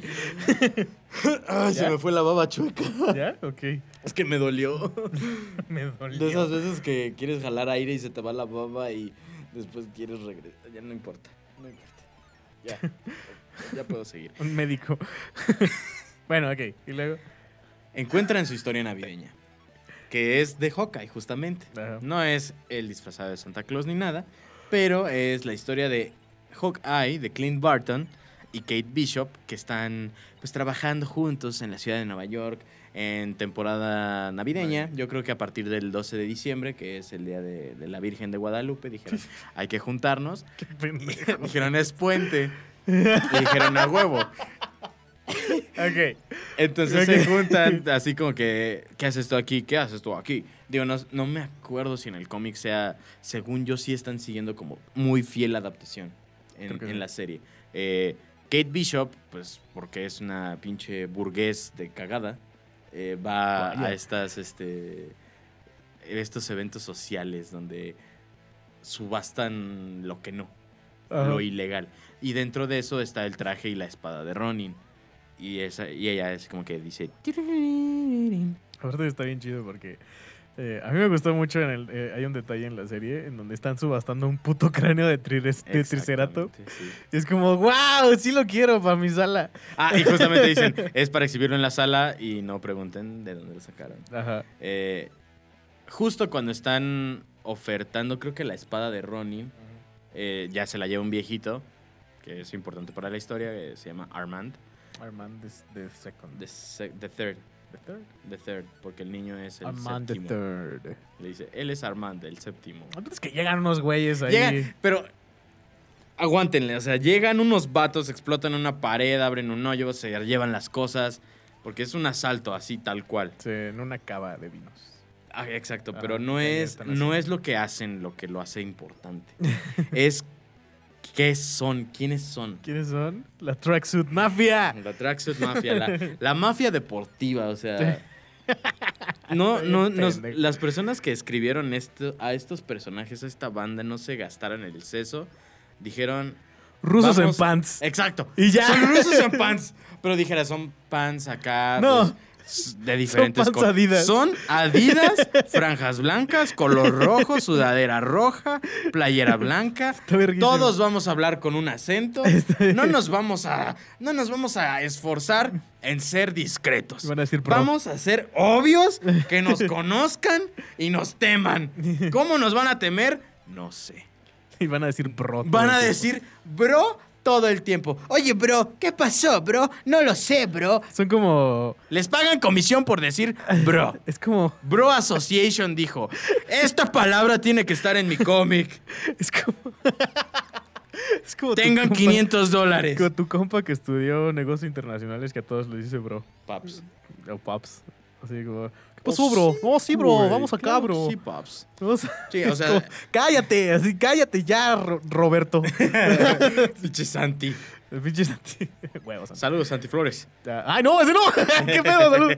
Ay, se me fue la baba chueca. ¿Ya? Ok. Es que me dolió. Me dolió. De esas veces que quieres jalar aire y se te va la baba y después quieres regresar. Ya no importa. No importa. Ya. Ya puedo seguir. Un médico. bueno, ok. Y luego. Encuentran su historia navideña. Que es de Hawkeye, justamente. Ajá. No es el disfrazado de Santa Claus ni nada. Pero es la historia de Hawkeye, de Clint Barton y Kate Bishop, que están pues trabajando juntos en la ciudad de Nueva York en temporada navideña. Yo creo que a partir del 12 de diciembre, que es el día de, de la Virgen de Guadalupe, dijeron, hay que juntarnos. Qué pendejo. dijeron, es puente. Y dijeron, a huevo. Ok. Entonces se juntan así como que, ¿qué haces tú aquí? ¿Qué haces tú aquí? Digo, no, no me acuerdo si en el cómic sea, según yo sí están siguiendo como muy fiel adaptación en, en sí. la serie. Eh, Kate Bishop, pues porque es una pinche burgués de cagada, eh, va Vaya. a estas, este, estos eventos sociales donde subastan lo que no Ajá. lo ilegal. Y dentro de eso está el traje y la espada de Ronin. Y, esa, y ella es como que dice... Aparte está bien chido porque eh, a mí me gustó mucho en el eh, hay un detalle en la serie en donde están subastando un puto cráneo de, tricerato. Sí. Y es como, wow, sí lo quiero para mi sala. Ah, y justamente dicen, es para exhibirlo en la sala y no pregunten de dónde lo sacaron. Ajá. Eh, justo cuando están ofertando, creo que la espada de Ronin, eh, ya se la lleva un viejito, que es importante para la historia, que se llama Armand, Armand the second. the, se- the third, The third. the third, porque el niño es el Armand the séptimo. third. Le dice, él es Armand, el séptimo. Entonces que llegan unos güeyes ahí. Llegan, pero aguántenle, o sea, llegan unos vatos, explotan una pared, abren un hoyo, se llevan las cosas, porque es un asalto así tal cual. Sí, en una cava de vinos. Ah, exacto, pero no es, no es lo que hacen lo que lo hace importante. es qué son, quiénes son. ¿Quiénes son? La Tracksuit Mafia. La Tracksuit Mafia, la, la mafia deportiva, o sea, No, no, nos- las personas que escribieron esto, a estos personajes, a esta banda, no se gastaron el seso. Dijeron. Rusos Vamos- en pants. Exacto. Y ya. Son rusos en pants. Pero dijera, son pants acá. No. pues, de diferentes col- Adidas. Son Adidas, franjas blancas, color rojo, sudadera roja, playera blanca. Todos vamos a hablar con un acento. No nos vamos a, no nos vamos a esforzar en ser discretos. Van a decir pro. Vamos a ser obvios, que nos conozcan y nos teman. ¿Cómo nos van a temer? No sé. Y van a decir bro. Van a decir, bro, todo el tiempo. Oye, bro, ¿qué pasó, bro? No lo sé, bro. Son como. Les pagan comisión por decir, bro. Es como. Bro Association dijo, esta palabra tiene que estar en mi cómic. Es como. es como. Tengan compa- 500 dólares. Tu compa que estudió negocios internacionales que a todos les dice bro. Paps. O paps. Así como. ¿Qué pasó, bro? No, sí, bro. güey, Vamos acá, claro que bro. Sí. Vamos- Sí, o sea- cállate, así, cállate ya, Ro- Roberto. Pinche Santi. El pinche Santi. Huevos, Santi. Saludos, Santi Flores. Ay, no, ese no. ¿Qué pedo, salud?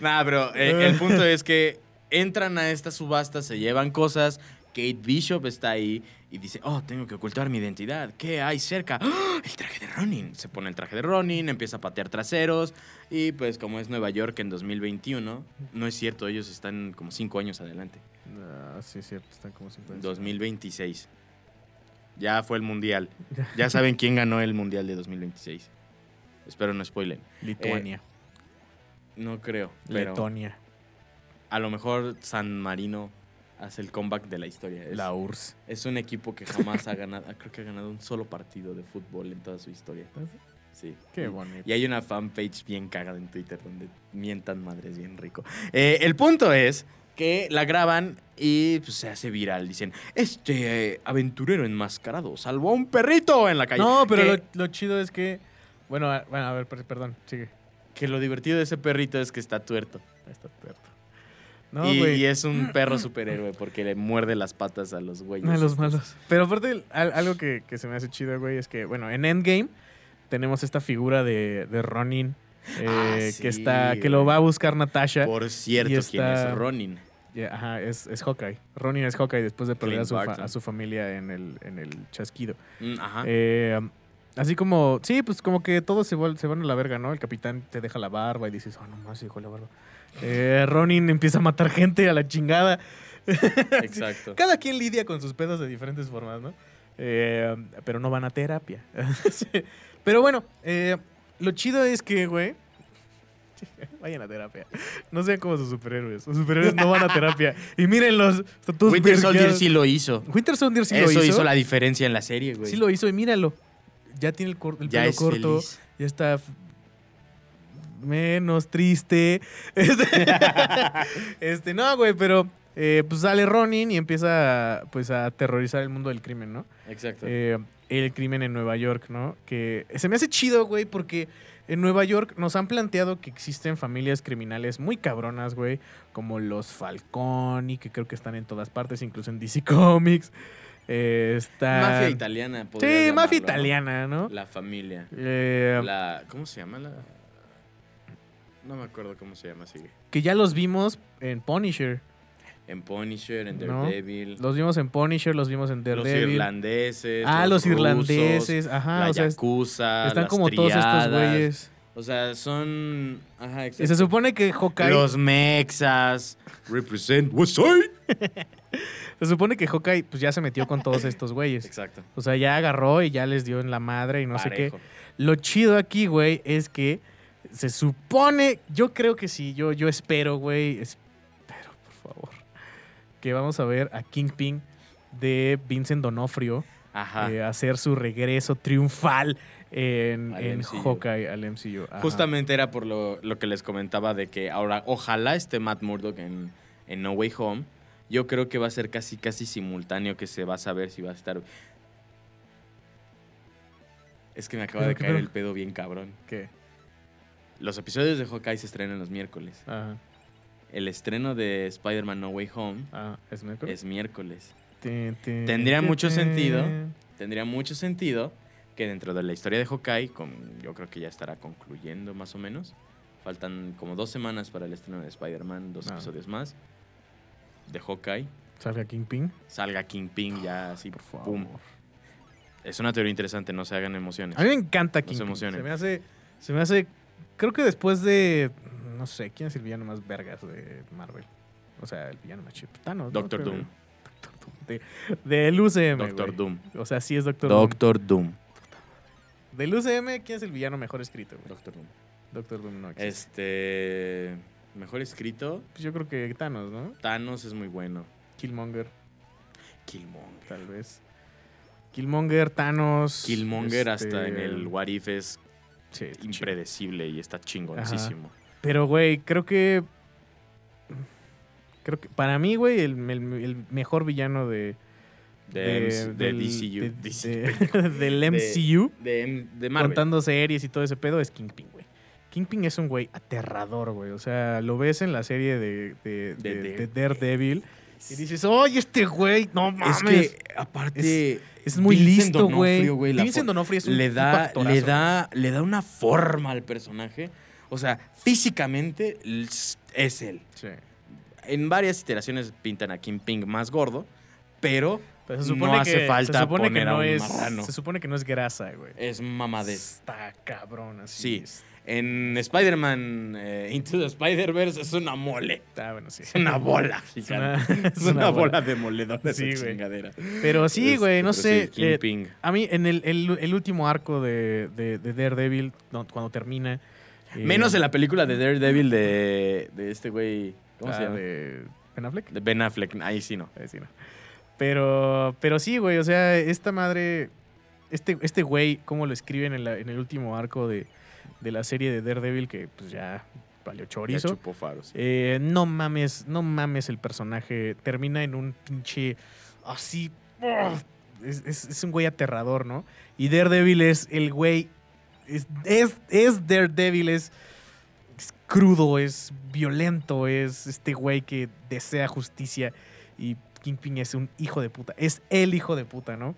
Nada, pero eh, el punto es que entran a esta subasta, se llevan cosas. Kate Bishop está ahí y dice, oh, tengo que ocultar mi identidad. ¿Qué hay cerca? ¡Ah! El traje de Ronin. Se pone el traje de Ronin, empieza a patear traseros. Y pues como es Nueva York en 2021, no es cierto, ellos están como cinco años adelante. Ah, sí, es cierto, están como 50. 2026. Ya fue el mundial. Ya saben quién ganó el mundial de 2026. Espero no spoilen. Lituania. No creo, pero Letonia. a lo mejor San Marino hace el comeback de la historia. Es, La URSS. es un equipo que jamás ha ganado, creo que ha ganado un solo partido de fútbol en toda su historia. Sí. Qué bonito. Y hay una fanpage bien cagada en Twitter donde mientan madres bien rico. Eh, el punto es que la graban y pues, se hace viral. Dicen, este eh, aventurero enmascarado salvó a un perrito en la calle. No, pero que, lo, lo chido es que. Bueno, a, bueno, a ver, per- perdón, sigue. que lo divertido de ese perrito es que. Está tuerto. No, y, es un perro superhéroe porque le muerde las patas a los güeyes. A los malos. Pero aparte, al- algo que, que se me hace chido, güey, es que, bueno, en Endgame tenemos esta figura de, de Ronin. eh, Ah, que sí, está que lo va a buscar Natasha. Por cierto, Y ¿quién está- es Ronin? Ya, ajá, es, es Hawkeye. Ronin es Hawkeye después de perder a su, fa- a su familia en el, en el chasquido. Mm, Ajá. Eh, así como, sí, pues como que todos se, se van a la verga, ¿no? El capitán te deja la barba y dices, oh, no más, hijo de la barba. Eh, Ronin empieza a matar gente a la chingada. Exacto. Cada quien lidia con sus pedos de diferentes formas, ¿no? Eh, pero no van a terapia. Sí. Pero bueno, eh, lo chido es que, güey, vayan a terapia. No sean como sus superhéroes. Sus superhéroes no van a terapia. Y mírenlos. Están todos Winter Soldier sí lo hizo. Winter Soldier sí Eso lo hizo. hizo. la diferencia en la serie, güey. Sí lo hizo y míralo. Ya tiene el, cor- el ya pelo corto. feliz. Ya está menos triste. Este, este, no, güey, pero eh, pues sale Ronin y empieza pues a aterrorizar el mundo del crimen, ¿no? Exacto. Eh, el crimen en Nueva York, ¿no? Que se me hace chido, güey, porque en Nueva York nos han planteado que existen familias criminales muy cabronas, güey, como los Falconi, que creo que están en todas partes, incluso en DC Comics. Eh, está... mafia italiana. Sí, llamarlo, mafia italiana, ¿no? La familia. Eh, La, ¿Cómo se llama la...? No me acuerdo cómo se llama, sigue. que ya los vimos en Punisher. En Punisher, en No, Daredevil. Los vimos en Punisher, los vimos en los Daredevil. irlandeses. ah, los, rusos, irlandeses, ajá, la o sea, es- Yakuza, están las como todos estos güeyes. O sea, son... Ajá, Y exacto. se supone que Hawkeye, Los mexas. Represent what's se supone que Hawkeye pues ya se metió con todos estos güeyes. Exacto. O sea, ya agarró y ya les dio en la madre y no sé qué. Lo chido aquí, güey, es que se supone, yo creo que sí, yo, yo espero, güey, espero, por favor, que vamos a ver a Kingpin de Vincent Donofrio Ajá. eh, hacer su regreso triunfal en, Al en MCU. Hawkeye al MCU. Ajá. Justamente era por lo, lo que les comentaba de que ahora ojalá esté Matt Murdock en, en No Way Home. Yo creo que va a ser casi casi simultáneo que se va a saber si va a estar. Es que me acaba ¿Pero de caer el pedo bien cabrón. ¿Qué? Los episodios de Hawkeye se estrenan los miércoles. Ajá. El estreno de Spider-Man No Way Home Ah, ¿es miércoles? es Tendría mucho sentido. Tendría mucho sentido que dentro de la historia de Hawkeye, con- yo creo que ya estará concluyendo más o menos, Faltan como dos semanas para el estreno de Spider-Man, dos Ah. episodios más. De Hawkeye. Salga Kingpin. Salga Kingpin ya así, Por favor. Es una teoría interesante, no se hagan emociones. A mí me encanta No se Kingpin. emocionen. Se me hace. Se me hace. Creo que después de. No sé, ¿quién es el villano más vergas de Marvel? O sea, el villano más chido. Thanos. ¿no? Doctor. Doom. Doctor Doom. De, del UCM. Doctor. Doom. O sea, sí es Doctor Doom. Doctor Doom. Del UCM, ¿quién es el villano mejor escrito? güey? Doctor Doom. Doctor Doom no existe. Este. Mejor escrito. Pues yo creo que Thanos, ¿no? Thanos es muy bueno. Killmonger, Killmonger. tal vez. Killmonger, Thanos. Killmonger este, hasta en el What If es Sí, está chido. impredecible y está chingoncísimo. Pero, güey, creo que. Creo que para mí, güey, el, el- el mejor villano de. De, de del- DCU. de- DC. de- del MCU, De, Marvel. contando series y todo ese pedo, es Kingpin, güey. Kingpin es un güey aterrador, güey. O sea, lo ves en la serie de, de, De de- Dare- de Daredevil y dices, oye, este güey, no mames. Es que, aparte. Es muy Vincent listo, güey. Vincent D'Onofrio es un le da, le, da, le da una forma al personaje. O sea, físicamente es él. Sí. En varias iteraciones pintan a Kingpin más gordo, pero Pero se No hace que, falta se supone que poner a no un es, marrano. Se supone que no es grasa, güey. es mamadez. Está cabrón así. Sí. En Spider-Man eh, Into the Spider-Verse es una mole. Está bueno, sí. Es una bola Es una, Es una bola demoledora Sí, esa chingadera. Pero sí, Este, güey, no sé. sí, eh, a mí, en el, el- el último arco de, de, de Daredevil, no, cuando termina. eh, Menos en la película de Daredevil de, de este güey. ¿Cómo ah, se llama? De Ben Affleck. De Ben Affleck. Ahí sí no. Ahí sí, no. Pero, pero sí, güey, o sea, esta madre, este, este güey, cómo lo escriben en, la- en el último arco de, de la serie de Daredevil, que pues ya valió Ya chorizo. chupó faros. Eh, no mames, no mames el personaje. Termina en un pinche así. Es, es- es un güey aterrador, ¿no? Y Daredevil es el güey. Es, es, es Daredevil, es, es crudo, es violento, es este güey que desea justicia. Y Kingpin es un hijo de puta. Es el hijo de puta, ¿no?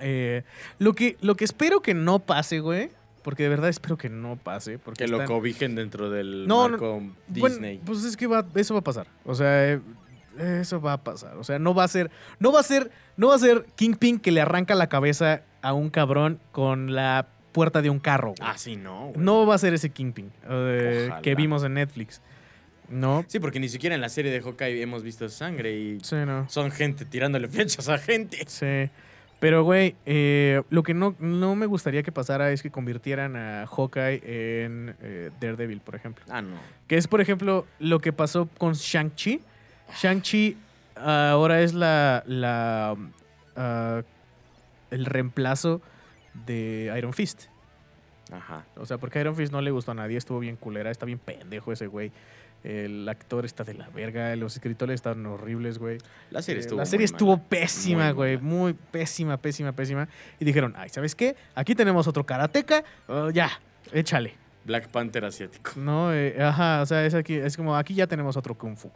Eh, lo, que, lo que espero que no pase, güey. Porque de verdad espero que no pase. Porque Que lo cobijen dentro del No, no, marco bueno, Disney. pues es que va, eso va a pasar. O sea, eh, eso va a pasar. O sea, no va a ser, no va a ser, no va a ser Kingpin que le arranca la cabeza a un cabrón con la puerta de un carro. güey. ah, sí, no. güey. no va a ser ese Kingpin eh, que vimos en Netflix. No. Sí, porque ni siquiera en la serie de Hawkeye hemos visto sangre y Sí, no. son gente tirándole flechas a gente. Sí. Pero, güey, eh, lo que no, no me gustaría que pasara es que convirtieran a Hawkeye en eh, Daredevil, por ejemplo. Ah, no. Que es, por ejemplo, lo que pasó con Shang-Chi. Shang-Chi ahora es la, la ah, el reemplazo de Iron Fist. Ajá. O sea, porque Iron Fist no le gustó a nadie, estuvo bien culera, está bien pendejo ese güey. El actor está de la verga, los escritores están horribles, güey. La serie Eh, estuvo la muy serie estuvo mala. pésima, Muy güey. mala. Muy pésima, pésima, pésima. Y dijeron, ay, ¿sabes qué? Aquí tenemos otro karateca, ah, ya, échale. Black Panther asiático. No, eh, ajá, o sea, es aquí, es como aquí ya tenemos otro kung fu.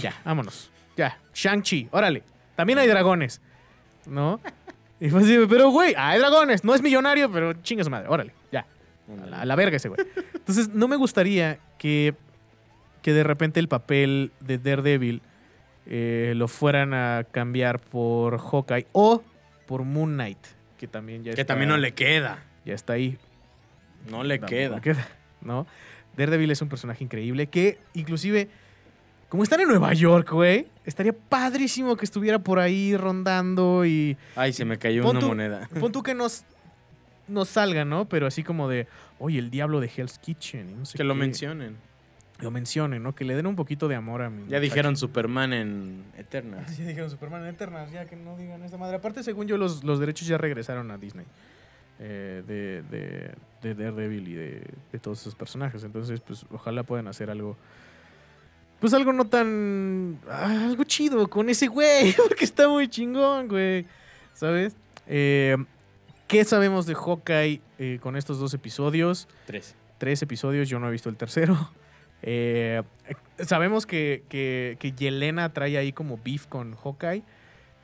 Ya, vámonos. Ya, Shang-Chi, órale. También hay dragones. ¿No? Y fue así, pero güey, hay dragones, no es millonario, pero chingue su madre, órale, ya. A la, a la verga ese güey. Entonces, no me gustaría que, que de repente el papel de Daredevil eh, lo fueran a cambiar por Hawkeye o por Moon Knight, que también ya Que está, también no le queda. ya está ahí. No le Tampoco queda. ¿no? Daredevil es un personaje increíble que, inclusive, como están en Nueva York, güey, estaría padrísimo que estuviera por ahí rondando y... Ay, se me cayó una tú- moneda. Pon tú que nos, nos salga, ¿no? Pero así como de, oye, el diablo de Hell's Kitchen. y no sé Que lo mencionen. Lo mencionen, ¿no? Que le den un poquito de amor a mi... Ya muchacho. dijeron Superman en Eternals. Ya dijeron Superman Eternas, ya que no digan esta madre. Aparte, según yo, los, los derechos ya regresaron a Disney. eh, de, de, de Daredevil y de, de todos esos personajes. Entonces, pues, ojalá puedan hacer algo. Pues algo no tan. ah, algo chido con ese güey. Porque está muy chingón, güey. ¿Sabes? Eh, ¿Qué sabemos de Hawkeye eh, con estos dos episodios? Tres. tres episodios, yo no he visto el tercero. Eh, sabemos que, que, que Yelena trae ahí como beef con Hawkeye,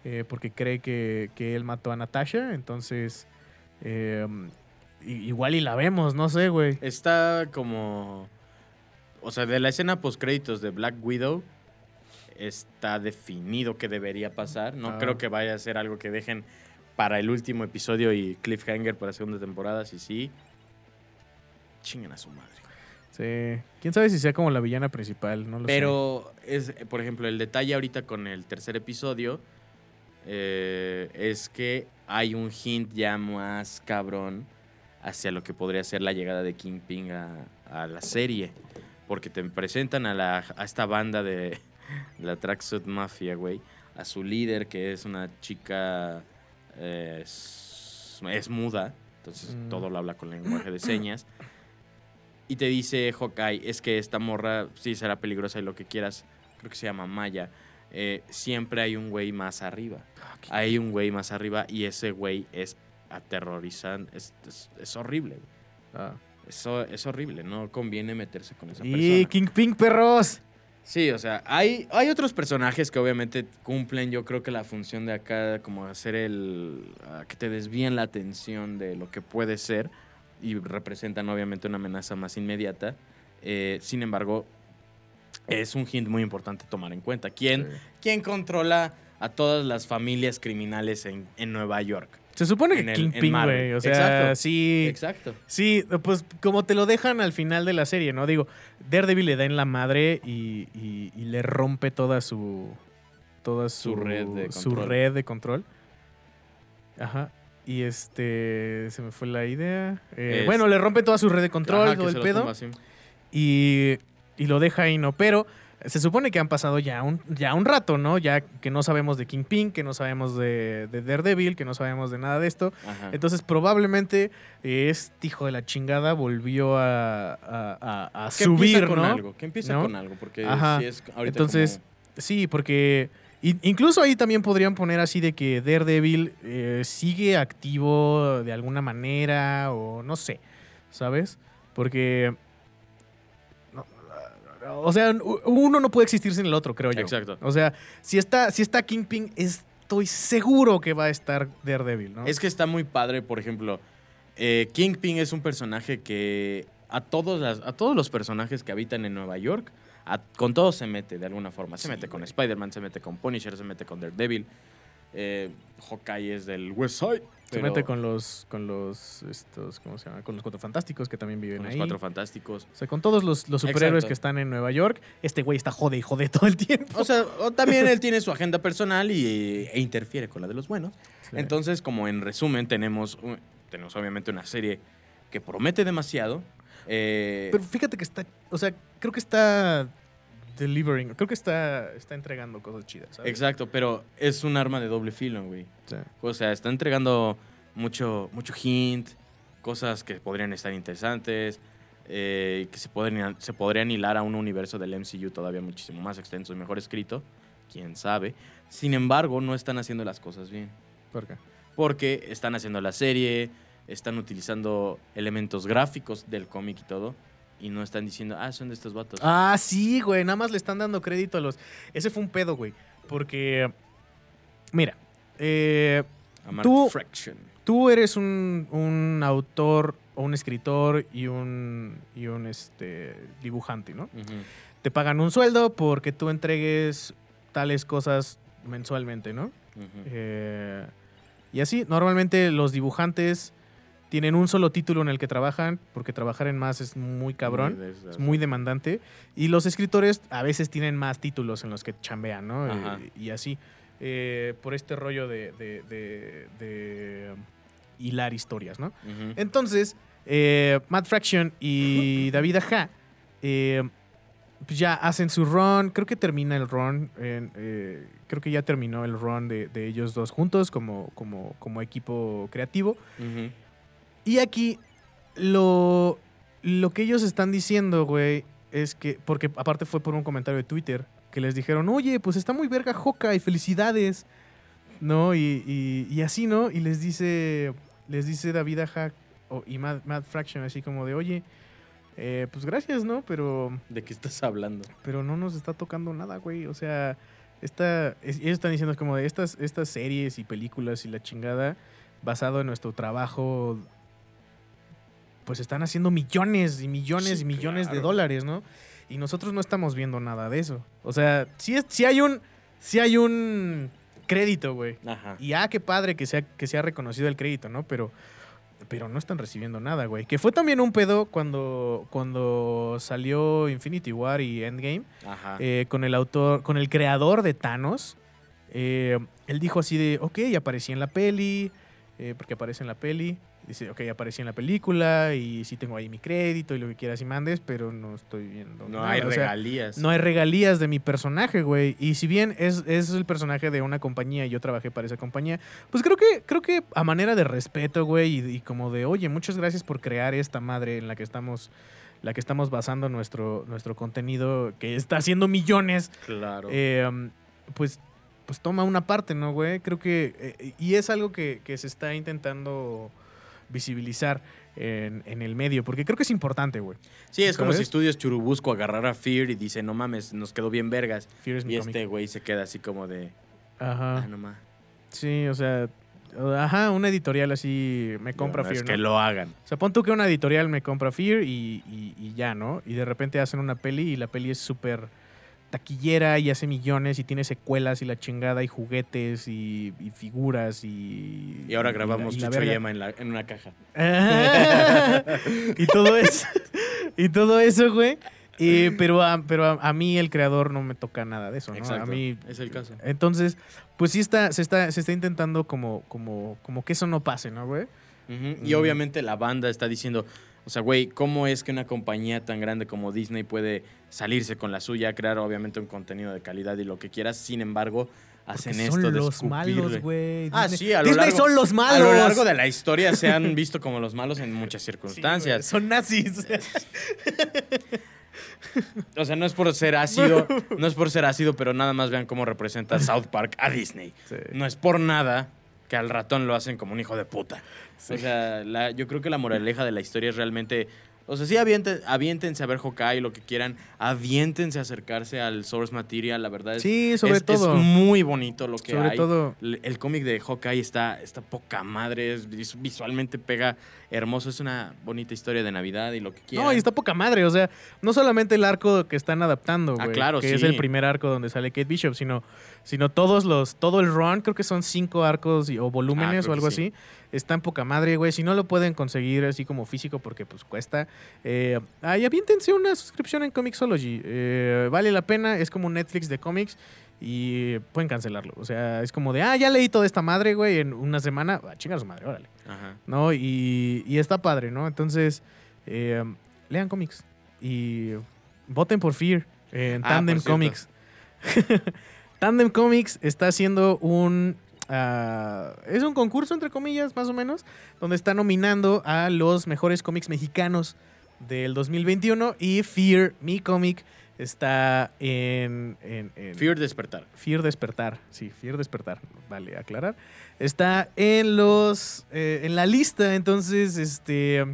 eh, porque cree que, que él mató a Natasha, entonces eh, igual y la vemos, no sé, güey. Está como. o sea, de la escena post créditos de Black Widow está definido que debería pasar. No Ah. creo que vaya a ser algo que dejen para el último episodio y cliffhanger para segunda temporada. Si sí, chinguen a su madre. Sí. ¿Quién sabe si sea como la villana principal? No lo sé. Pero, es, por ejemplo, el detalle ahorita con el tercer episodio eh, es que hay un hint ya más cabrón hacia lo que podría ser la llegada de Kingpin a, a la serie. Porque te presentan a, la, a esta banda de, de la Tracksuit Mafia, güey. A su líder, que es una chica. eh, es, es muda. Entonces Mm. todo lo habla con lenguaje de señas. Y te dice Hawkeye, es que esta morra sí será peligrosa y lo que quieras, creo que se llama Maya. eh, siempre hay un güey más arriba. Hay un güey más arriba y ese güey es aterrorizante, es, es- es horrible. Ah. Eso es horrible, no conviene meterse con esa Y persona. Kingpin, perros. Sí, o sea, hay, hay otros personajes que obviamente cumplen, yo creo que la función de acá, como hacer el. que te desvíen la atención de lo que puede ser y representan obviamente una amenaza más inmediata. Eh, sin embargo, es un hint muy importante tomar en cuenta. ¿Quién, Sí. quién controla a todas las familias criminales en, en Nueva York? Se supone que Kingpin, güey. O sea, Exacto. sí. Exacto. Sí, pues como te lo dejan al final de la serie, ¿no? Digo, Daredevil le da en la madre y, y- y le rompe toda su. Toda su, Su red de su red de control. Ajá. Y este. Se me fue la idea. Eh, Es- Bueno, le rompe toda su red de control, Ajá, todo el pedo. Y, y lo deja ahí, ¿no? Pero se supone que han pasado ya un, ya un rato, ¿no? Ya que no sabemos de Kingpin, que no sabemos de, de Daredevil, que no sabemos de nada de esto. Ajá. Entonces probablemente este hijo de la chingada volvió a, a- a- a que subir, empieza con ¿no? algo, que empieza ¿No? con algo, porque Ajá. sí es ahorita Entonces, Sí, porque incluso ahí también podrían poner así de que Daredevil eh, sigue activo de alguna manera o no sé, ¿sabes? Porque... no, o sea, uno no puede existir sin el otro, creo yo. Exacto. O sea, si está, si está Kingpin, estoy seguro que va a estar Daredevil, ¿no? Es que está muy padre, por ejemplo, eh, Kingpin es un personaje que a todos, las- a todos los personajes que habitan en Nueva York, a- con todos se mete de alguna forma. Se Sí, mete con. Spider-Man, se mete con Punisher, se mete con Daredevil. Eh, Hawkeye es del West Side. Se mete con los, con los, estos, ¿cómo se llama? Con los cuatro fantásticos que también viven con los ahí. Cuatro Fantásticos. O sea, con todos los, los superhéroes Exacto. que están en Nueva York, este güey está jode y jode todo el tiempo. O sea, o también él tiene su agenda personal y, e interfiere con la de los buenos. Sí. Entonces, como en resumen, tenemos, tenemos obviamente una serie que promete demasiado. Eh, Pero fíjate que está, o sea, creo que está delivering, creo que está, está entregando cosas chidas, ¿sabes? exacto, pero es un arma de doble filo, güey. Sí. O sea, está entregando mucho, mucho hint, cosas que podrían estar interesantes, eh, que se podrían, se podrían hilar a un universo del MCU todavía muchísimo más extenso y mejor escrito, quién sabe. Sin embargo, no están haciendo las cosas bien. ¿Por qué? porque están haciendo la serie, están utilizando elementos gráficos del cómic y todo, y no están diciendo, ah, son de estos vatos. Ah, sí, güey, nada más le están dando crédito a los... Ese fue un pedo, güey, porque, mira, eh, tú- Fraction. tú eres un, un autor o un escritor y un, y un este, dibujante, ¿no? Te pagan un sueldo porque tú entregues tales cosas mensualmente, ¿no? Eh, y así, normalmente los dibujantes tienen un solo título en el que trabajan, porque trabajar en más es muy cabrón, Muy es muy demandante. Y los escritores a veces tienen más títulos en los que chambean, ¿no? Eh, y así, eh, por este rollo de, de- de- de, hilar historias, ¿no? Entonces, eh, Matt Fraction y David Aja eh, pues ya hacen su run. Creo que termina el run. creo que ya terminó el run de, ellos dos juntos como, como, como equipo creativo. Ujú. Y aquí lo, lo que ellos están diciendo, güey, es que, porque aparte fue por un comentario de Twitter, que les dijeron, oye, pues está muy verga y felicidades, ¿no? Y, y- y así, ¿no? Y les dice, les dice David Aja y Matt, Matt Fraction así como de, oye, eh, pues gracias, ¿no? Pero, ¿De qué estás hablando? pero no nos está tocando nada, güey. O sea, esta, es- ellos están diciendo como de estas, estas series y películas y la chingada basado en nuestro trabajo, pues están haciendo millones y millones Sí, y millones de dólares, ¿no? Y nosotros no estamos viendo nada de eso. O sea, sí, es, sí hay un. Sí hay un crédito, güey. Ajá. Y ah, qué padre que sea, que sea reconocido el crédito, ¿no? Pero, pero no están recibiendo nada, güey. Que fue también un pedo cuando, cuando salió Infinity War y Endgame. Ajá. eh, con el autor, con el creador de Thanos. Eh, él dijo así de, ok, aparecí en la peli, eh, porque aparece en la peli. Dice, ok, aparecí en la película y sí tengo ahí mi crédito y lo que quieras y mandes, pero no estoy viendo. no nada". hay O sea, regalías. no hay regalías de mi personaje, güey. Y si bien es, es el personaje de una compañía y yo trabajé para esa compañía, pues creo que, creo que a manera de respeto, güey, y, y como de, oye, muchas gracias por crear esta madre en la que estamos, la que estamos basando nuestro, nuestro contenido, que está haciendo millones, Claro. eh, um, pues, pues toma una parte, ¿no, güey? Creo que, eh, y es algo que, que se está intentando visibilizar en, en el medio, porque creo que es importante, güey. sí, es como si Estudios Churubusco agarrara a Fear y dice, no mames, nos quedó bien vergas. Fear es mi Y cómic. este güey se queda así como de, Ajá. ah, no mames. Sí, o sea, ajá, una editorial así me compra No, Fear. Es que ¿no? lo hagan. O sea, pon tú que una editorial me compra Fear y, y- y ya, ¿no? Y de repente hacen una peli y la peli es súper taquillera y hace millones y tiene secuelas y la chingada y juguetes y, y figuras y... Y ahora grabamos y la y en, la- en una caja. y todo eso. y todo eso, güey. Y- pero a, pero a, a mí el creador no me toca nada de eso, ¿no? Exacto. A mí Es el caso. entonces, pues sí está, se está, se está intentando como, como, como que eso no pase, ¿no, güey? Y Mm. obviamente la banda está diciendo, o sea, güey, ¿cómo es que una compañía tan grande como Disney puede salirse con la suya, crear obviamente un contenido de calidad y lo que quieras? Sin embargo, hacen Porque esto son de los malos, güey. Ah, Disney- sí, a lo Disney largo- son los malos. A lo largo de la historia se han visto como los malos en muchas Sí, circunstancias. son nazis. o sea, no es por ser ácido, no es por ser ácido, pero nada más vean cómo representa South Park a Disney. Sí. No es por nada que al ratón lo hacen como un hijo de puta. Sí. O sea, la- yo creo que la moraleja de la historia es realmente. O sea, sí, avienten- aviéntense a ver Hawkeye, lo que quieran. Aviéntense a acercarse al source material. La verdad es, Sí, sobre es, todo. es muy bonito lo que sobre hay. todo. El, el cómic de Hawkeye está, está poca madre. es vis- visualmente pega hermoso. Es una bonita historia de Navidad y lo que quieran. No, y está poca madre. O sea, no solamente el arco que están adaptando, Ah, güey. claro, que es el primer arco donde sale Kate Bishop, sino, sino todos los, todo el run, creo que son cinco arcos y- o volúmenes Ah, o algo sí. así. Está en poca madre, güey. Si no lo pueden conseguir así como físico, porque pues cuesta. Eh, ahí aviéntense una suscripción en Comixology. Eh, vale la pena, es como un Netflix de cómics. Y pueden cancelarlo. O sea, es como de, ah, ya leí toda esta madre, güey, en una semana. Ah, chinga su madre, órale. Ajá. ¿no? Y, y está padre, ¿no? Entonces, eh, lean cómics y voten por Fear en Ah, Tandem. Comics. Tandem Comics está haciendo un... ah, es un concurso, entre comillas, más o menos, donde está nominando a los mejores cómics mexicanos del 2021 y Fear, mi cómic, está en... en- en- Fear Despertar. Fear Despertar, sí, Fear Despertar, vale aclarar. Está en los eh, en la lista, entonces este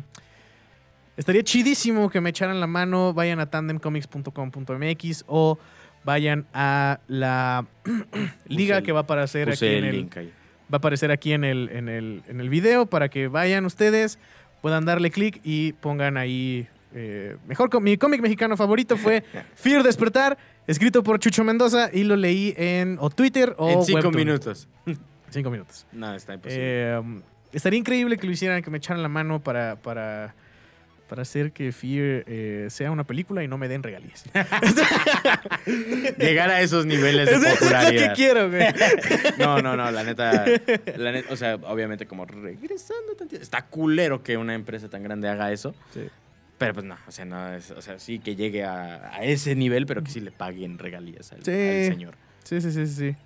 estaría chidísimo que me echaran la mano, vayan a tandemcomics.com.mx o vayan a la liga que va a aparecer aquí en el el, link ahí. va a aparecer aquí en el, en el, en el video para que vayan ustedes, puedan darle clic y pongan ahí. eh, mejor mi cómic mexicano favorito fue Fear Despertar, escrito por Chucho Mendoza y lo leí en o Twitter o en cinco Webtoon. minutos. Cinco minutos. No, está imposible. Eh, estaría increíble que lo hicieran, que me echaran la mano para, para, para hacer que Fear eh, sea una película y no me den regalías. Llegar a esos niveles de Eso es lo que popularidad. quiero, güey. No, no, no, la neta, la neta, o sea, obviamente como regresando tantito, está culero que una empresa tan grande haga eso, Sí. pero pues no, o sea, no, es- o sea, sí que llegue a, a ese nivel, pero que sí le paguen regalías al, Sí. al señor. Sí, sí, sí, sí, sí.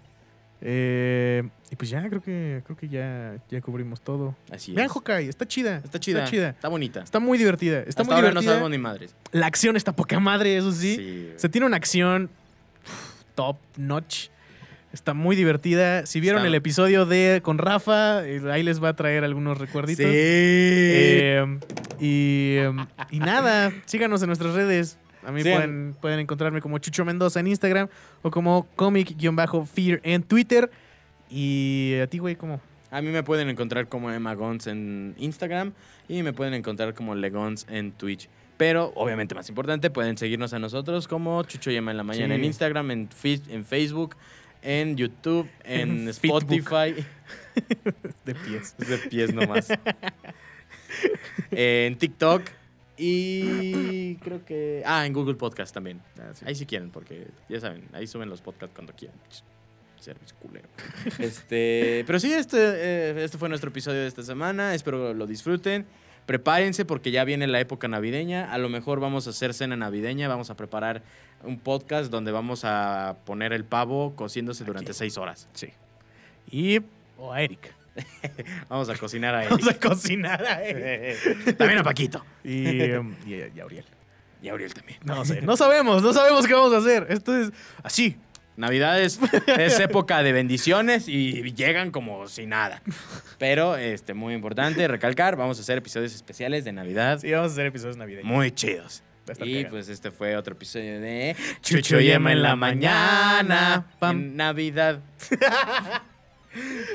Eh, y pues ya, creo que, creo que ya, ya cubrimos todo. Así Vean es. Hawkeye, está chida. Está chida, Está chida. está bonita. Está muy divertida. Está Hasta muy ahora no divertida. sabemos ni madres. La acción está poca madre, eso sí. Sí, Se tiene una acción top notch. Está muy divertida. Si vieron Está- el episodio de con Rafa, eh, ahí les va a traer algunos recuerditos. Sí. Eh, y, em, y nada, síganos en nuestras redes. A mí Sí. pueden, pueden encontrarme como Chucho Mendoza en Instagram o como comic-fear en Twitter. Y a ti, güey, ¿cómo? A mí me pueden encontrar como Emma Gons en Instagram y me pueden encontrar como Legons en Twitch. Pero, obviamente, más importante, pueden seguirnos a nosotros como Chucho Yema en la mañana Sí. en Instagram, en, en Facebook, en YouTube, en. Spotify. De pies. Es de pies nomás. en TikTok y creo que... Ah, en Google Podcast también. Ah, sí. Ahí si quieren, porque ya saben, ahí suben los podcasts cuando quieran. Service culero. Este, pero sí, este, eh, este fue nuestro episodio de esta semana. Espero lo disfruten. Prepárense porque ya viene la época navideña. A lo mejor vamos a hacer cena navideña. Vamos a preparar un podcast donde vamos a poner el pavo cociéndose durante Aquí. seis horas. Sí. Y. O a Eric. Vamos a cocinar a él. Vamos a cocinar a Eric. También a Paquito. Y, em, y, y a Auriel. Y a Auriel también. No sé. No sabemos, no sabemos qué vamos a hacer. Esto es así. Navidad es, es época de bendiciones y llegan como si nada. Pero, este, muy importante recalcar, vamos a hacer episodios especiales de Navidad Sí, vamos a hacer episodios navideños. muy chidos. Y cagado. pues este fue otro episodio de Chucho Yema en la mañana. Pam. En Navidad.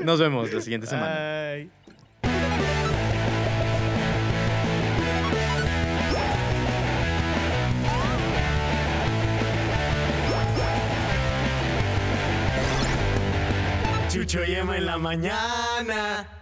Nos vemos la siguiente semana. Ay. Chucho Yema en la mañana.